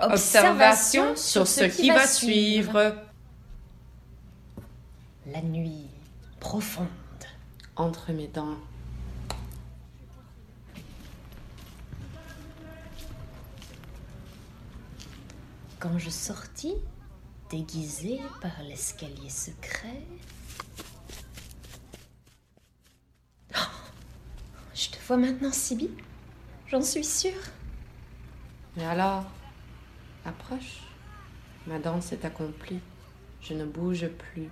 Observation sur ce qui va suivre. La nuit profonde. Entre mes dents. Quand je sortis, déguisée par l'escalier secret. Oh, je te vois maintenant, Sibyl. J'en suis sûre. Et alors Approche. Ma danse est accomplie. Je ne bouge plus.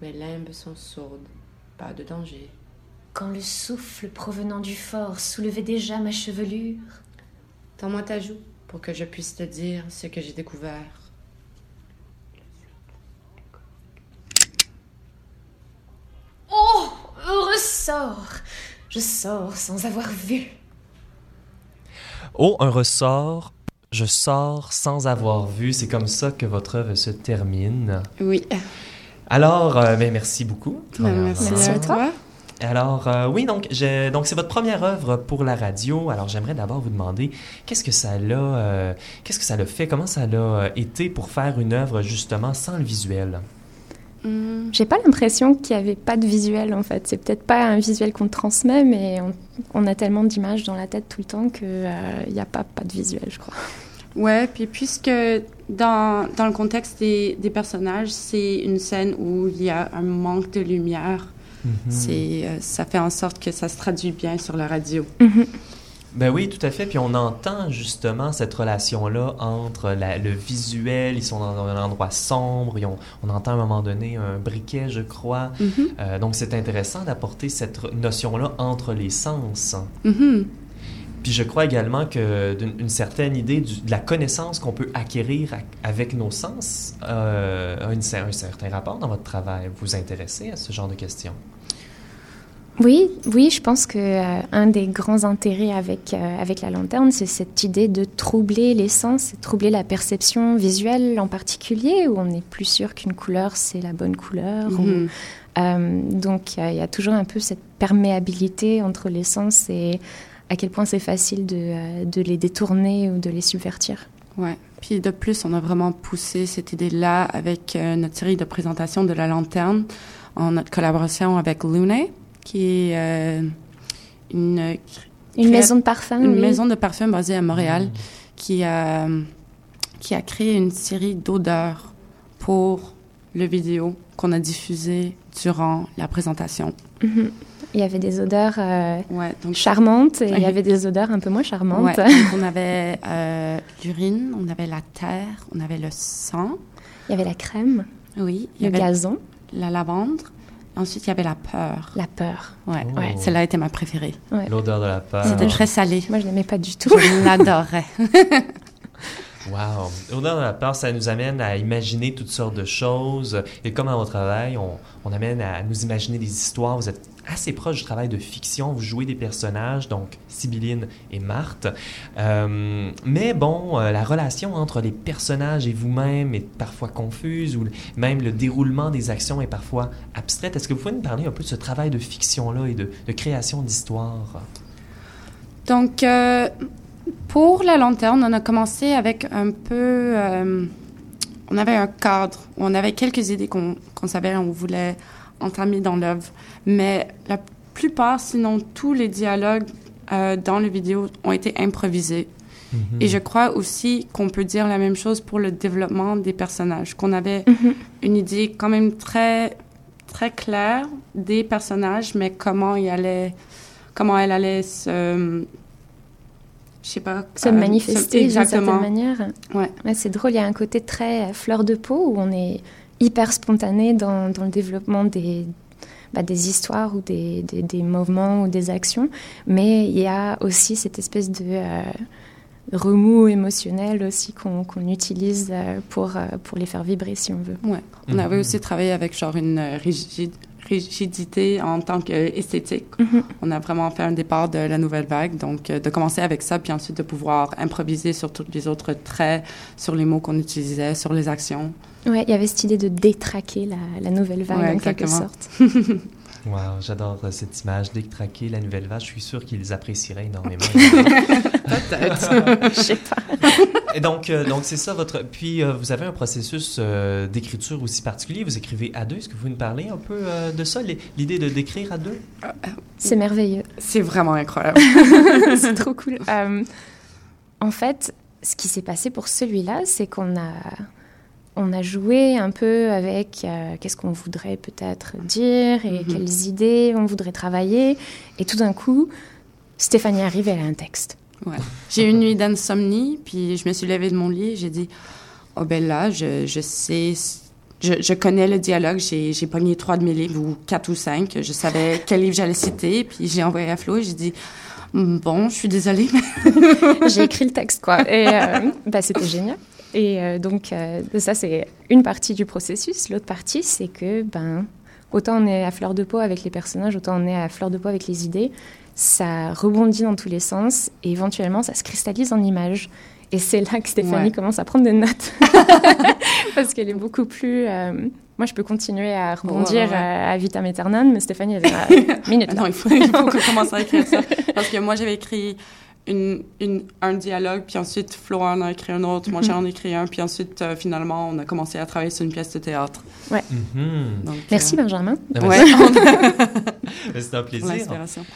Mes limbes sont sourdes. Pas de danger. Quand le souffle provenant du fort soulevait déjà ma chevelure. Tends-moi ta joue pour que je puisse te dire ce que j'ai découvert. Oh Heureux sort Je sors sans avoir vu. Oh, un ressort. Je sors sans avoir vu. C'est comme ça que votre œuvre se termine. Oui. Alors, euh, ben, merci beaucoup. Ben, merci à toi. Alors, euh, oui, donc, je, donc c'est votre première œuvre pour la radio. Alors, j'aimerais d'abord vous demander qu'est-ce que ça l'a, euh, qu'est-ce que ça l'a fait, comment ça l'a été pour faire une œuvre justement sans le visuel? Hum, J'ai pas l'impression qu'il y avait pas de visuel en fait. C'est peut-être pas un visuel qu'on transmet, mais on, on a tellement d'images dans la tête tout le temps qu'il n'y a pas, pas de visuel, je crois. Ouais, puis puisque dans, dans le contexte des, des personnages, c'est une scène où il y a un manque de lumière, c'est euh, ça fait en sorte que ça se traduit bien sur la radio. Ben oui, tout à fait. Puis on entend justement cette relation-là entre la- le visuel. Ils sont dans un endroit sombre. ils ont- on entend à un moment donné un briquet, je crois. Mhm. Euh, donc c'est intéressant d'apporter cette notion-là entre les sens. Mhm. Puis je crois également que d'une une certaine idée du- de la connaissance qu'on peut acquérir a- avec nos sens euh, a une un certain rapport dans votre travail. Vous vous intéressez à ce genre de questions? Oui, oui, je pense que euh, un des grands intérêts avec euh, avec la lanterne, c'est cette idée de troubler les sens, troubler la perception visuelle en particulier, où on n'est plus sûr qu'une couleur c'est la bonne couleur. ou- Mhm. euh, donc il y, a- toujours un peu cette perméabilité entre les sens et à quel point c'est facile de, de les détourner ou de les subvertir. Ouais. Puis de plus, on a vraiment poussé cette idée-là avec notre série de présentations de la lanterne en notre collaboration avec Lune, qui est euh, une Une maison de parfum, une oui. maison de parfum basée à Montréal, qui a qui a créé une série d'odeurs pour le vidéo qu'on a diffusé durant la présentation. Mhm. Il y avait des odeurs euh, donc- charmantes et il y avait des odeurs un peu moins charmantes. Ouais, donc on avait euh, l'urine, on avait la terre, on avait le sang. Il y avait la crème. Oui. il y Le avait gazon. La lavande. Ensuite, il y avait la peur. La peur. Ouais, Oh. ouais. Celle-là était ma préférée. Ouais. L'odeur de la peur. C'était très salé. Moi, je l'aimais pas du tout. Je l'adorais. Wow! L'odeur de la peur, ça nous amène à imaginer toutes sortes de choses. Et comme dans votre travail, on, amène à nous imaginer des histoires. Vous êtes assez proche du travail de fiction. Vous jouez des personnages, donc Sibylline et Marthe. Euh, mais bon, euh, la relation entre les personnages et vous-même est parfois confuse, ou même le déroulement des actions est parfois abstraite. Est-ce que vous pouvez nous parler un peu de ce travail de fiction-là et de, création d'histoires? Donc, euh, pour la lanterne, on a commencé avec un peu... euh, on avait un cadre, on avait quelques idées qu'on qu'on savait, on voulait entamer dans l'œuvre. Mais la plupart, sinon tous les dialogues euh, dans le vidéo ont été improvisés. Et je crois aussi qu'on peut dire la même chose pour le développement des personnages, qu'on avait une idée quand même très très claire des personnages, mais comment il allait, comment elle allait se, je sais pas, se euh, manifester d'une exactement. certaine manière. Ouais. c'est drôle, il y a un côté très euh, fleur de peau où on est hyper spontané dans, dans le développement des, bah, des histoires ou des, des, des mouvements ou des actions, mais il y a aussi cette espèce de euh, remous émotionnel aussi qu'on utilise euh, pour, pour les faire vibrer si on veut. Ouais. On avait aussi travaillé avec genre une rigide- rigidité en tant qu'esthétique. Mhm. On a vraiment fait un départ de la nouvelle vague, donc euh, de commencer avec ça, puis ensuite de pouvoir improviser sur tous les autres traits, sur les mots qu'on utilisait, sur les actions. Ouais, il y avait cette idée de détraquer la, la nouvelle vague Ouais, en quelque sorte. Wow, j'adore euh, cette image. Détraquer la nouvelle vache, je suis sûr qu'ils apprécieraient énormément. Peut-être. Je sais pas. Et donc, euh, donc c'est ça votre. Puis, euh, vous avez un processus euh, d'écriture aussi particulier. Vous écrivez à deux. Est-ce que vous pouvez nous parler un peu euh, de ça, l'idée de d'écrire à deux? C'est merveilleux. C'est vraiment incroyable. c'est trop cool. Euh, en fait, ce qui s'est passé pour celui-là, c'est qu'on a, on a joué un peu avec euh, qu'est-ce qu'on voudrait peut-être dire et Mhm. quelles idées on voudrait travailler. Et tout d'un coup, Stéphanie arrive et elle a un texte. Ouais. J'ai eu une nuit d'insomnie, puis je me suis levée de mon lit et j'ai dit Oh, ben là, je, je sais. Je, je connais le dialogue. J'ai, j'ai pogné trois de mes livres, ou quatre ou cinq. Je savais quel livre j'allais citer, puis j'ai envoyé à Flo et j'ai dit Bon, je suis désolée. J'ai écrit le texte, quoi. Et euh, bah, c'était génial. Et euh, donc, euh, ça, c'est une partie du processus. L'autre partie, c'est que, ben, autant on est à fleur de peau avec les personnages, autant on est à fleur de peau avec les idées. Ça rebondit dans tous les sens et éventuellement, ça se cristallise en images. Et c'est là que Stéphanie Ouais. commence à prendre des notes. Parce qu'elle est beaucoup plus. euh, moi, je peux continuer à rebondir Ouais, ouais, ouais. euh, à vitam aeternam, mais Stéphanie, elle est là, minute. Ah non, il faut, il faut qu'on commence à écrire ça. Parce que moi, j'avais écrit une, une, un dialogue, puis ensuite, Flo en a écrit un autre, moi, Mhm. j'en ai écrit un, puis ensuite, euh, finalement, on a commencé à travailler sur une pièce de théâtre. Ouais. Mhm. Donc, Merci, euh, Benjamin. Ben, Ouais. C'est un plaisir.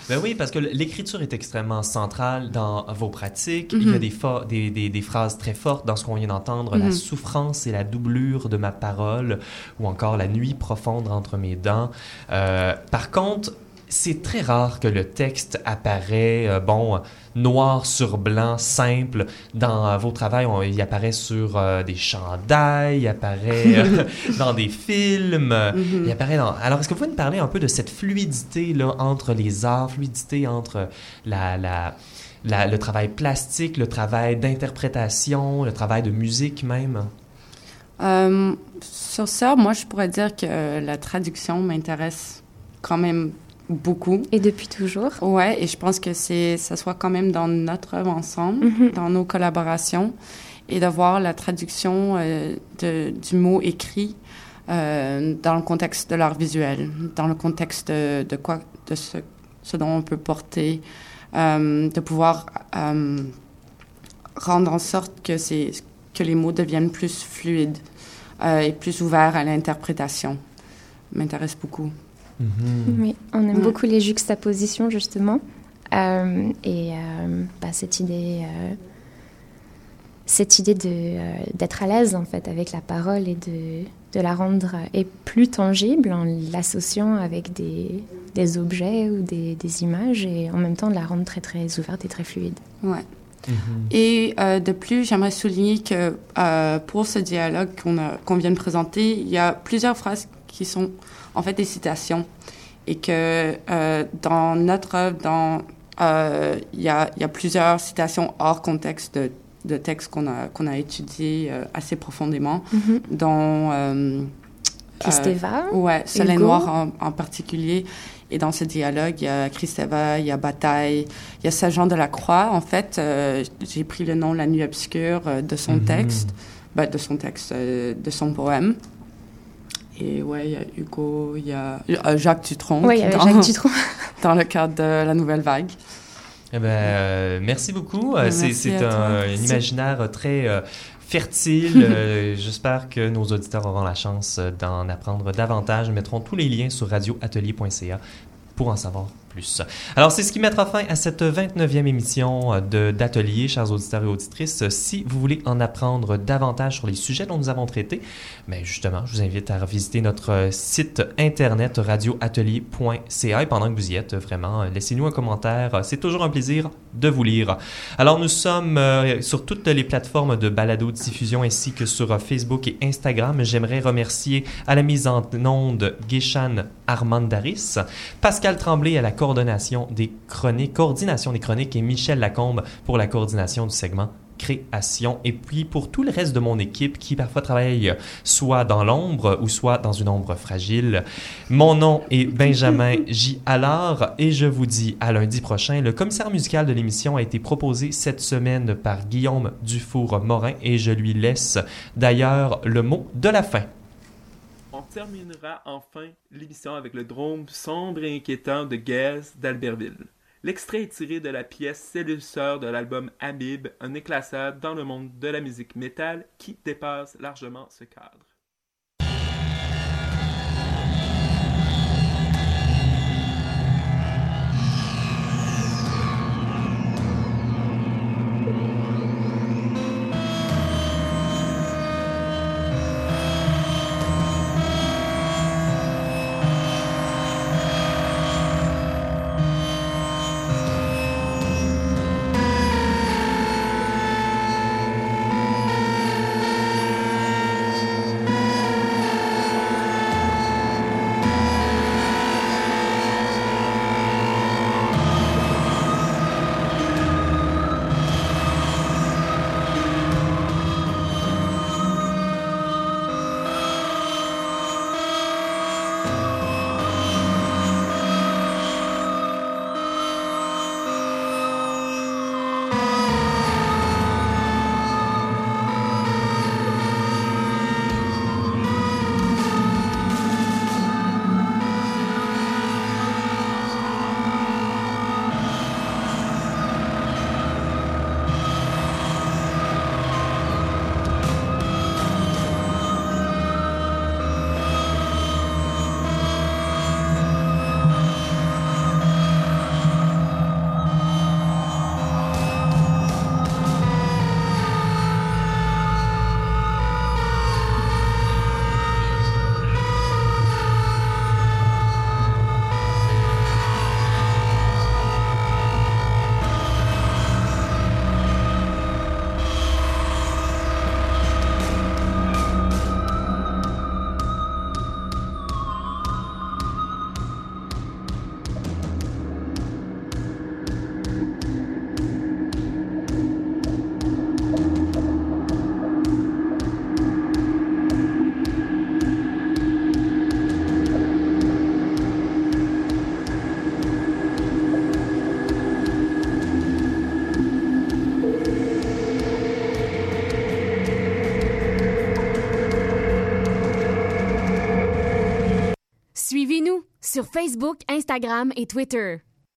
Ben oui, parce que l'écriture est extrêmement centrale dans vos pratiques. Il y a des, fa- des, des, des phrases très fortes dans ce qu'on vient d'entendre. La souffrance et la doublure de ma parole, ou encore la nuit profonde entre mes dents. Euh, par contre, c'est très rare que le texte apparaît, euh, bon, noir sur blanc, simple. Dans euh, vos travails, on- il apparaît sur euh, des chandails, il apparaît dans des films, il apparaît dans... Alors, est-ce que vous pouvez nous parler un peu de cette fluidité là, entre les arts, fluidité entre la, la, la- le travail plastique, le travail d'interprétation, le travail de musique même? Sur ça, moi, je pourrais dire que la traduction m'intéresse quand même beaucoup. Et depuis toujours. Ouais, et je pense que c'est ça soit quand même dans notre œuvre ensemble, Mhm. dans nos collaborations, et de voir la traduction euh, de, du mot écrit euh, dans le contexte de l'art visuel, dans le contexte de, de quoi, de ce, ce dont on peut porter, euh, de pouvoir rendre en sorte que c'est que les mots deviennent plus fluides et plus ouverts à l'interprétation. M'intéresse beaucoup. Oui, on aime Ouais. beaucoup les juxtapositions, justement. Euh, et euh, bah, cette idée, euh, cette idée de, euh, d'être à l'aise, en fait, avec la parole et de, de la rendre et plus tangible en l'associant avec des, des objets ou des, des images et en même temps de la rendre très, très ouverte et très fluide. Ouais. Et euh, de plus, j'aimerais souligner que euh, pour ce dialogue qu'on a- qu'on vient de présenter, il y a plusieurs phrases qui sont en fait des citations. Et que euh, dans notre œuvre, dans, euh, il, y a, il y a plusieurs citations hors contexte de, de textes qu'on a, qu'on a étudiés euh, assez profondément, Mhm. dont... Euh, euh, ouais, Soleil. Noir en, en particulier. Et dans ce dialogue, il y a Kristeva, il y a Bataille, il y a Saint-Jean de la Croix. En fait, euh, j'ai pris le nom La Nuit obscure euh, de son texte, ben, de son texte, euh, de son poème. Et ouais, il y a Hugo, il y a euh, Jacques Dutronc. Ouais, il y avait dans- Jacques Dutronc. dans le cadre de La Nouvelle Vague. Eh ben, euh, merci beaucoup. Euh, Ben, c'est un, imaginaire très euh, fertile. Euh, J'espère que nos auditeurs auront la chance d'en apprendre davantage. Nous mettrons tous les liens sur radioatelier.ca pour en savoir Alors, c'est ce qui mettra fin à cette 29e émission euh, d'Atelier, chers auditeurs et auditrices. Si vous voulez en apprendre davantage sur les sujets dont nous avons traité, mais justement, je vous invite à revisiter notre euh, site internet radioatelier.ca et pendant que vous y êtes, vraiment, euh, laissez-nous un commentaire. C'est toujours un plaisir de vous lire. Alors, nous sommes sur toutes les plateformes de balado-diffusion ainsi que sur Facebook et Instagram. J'aimerais remercier à la mise en onde Guéchan Armandaris, Pascal Tremblay à la coordination des chroniques, coordination des chroniques et Michel Lacombe pour la coordination du segment création et puis pour tout le reste de mon équipe qui parfois travaille soit dans l'ombre ou soit dans une ombre fragile. Mon nom est Benjamin J. Allard et je vous dis à lundi prochain. Le commissaire musical de l'émission a été proposé cette semaine par Guillaume Dufour-Morin et je lui laisse d'ailleurs le mot de la fin. Terminera enfin l'émission avec le drôme sombre et inquiétant de Gaz d'Albertville. L'extrait est tiré de la pièce Cellule de l'album Amib, un éclassade dans le monde de la musique métal qui dépasse largement ce cadre. Sur Facebook, Instagram et Twitter.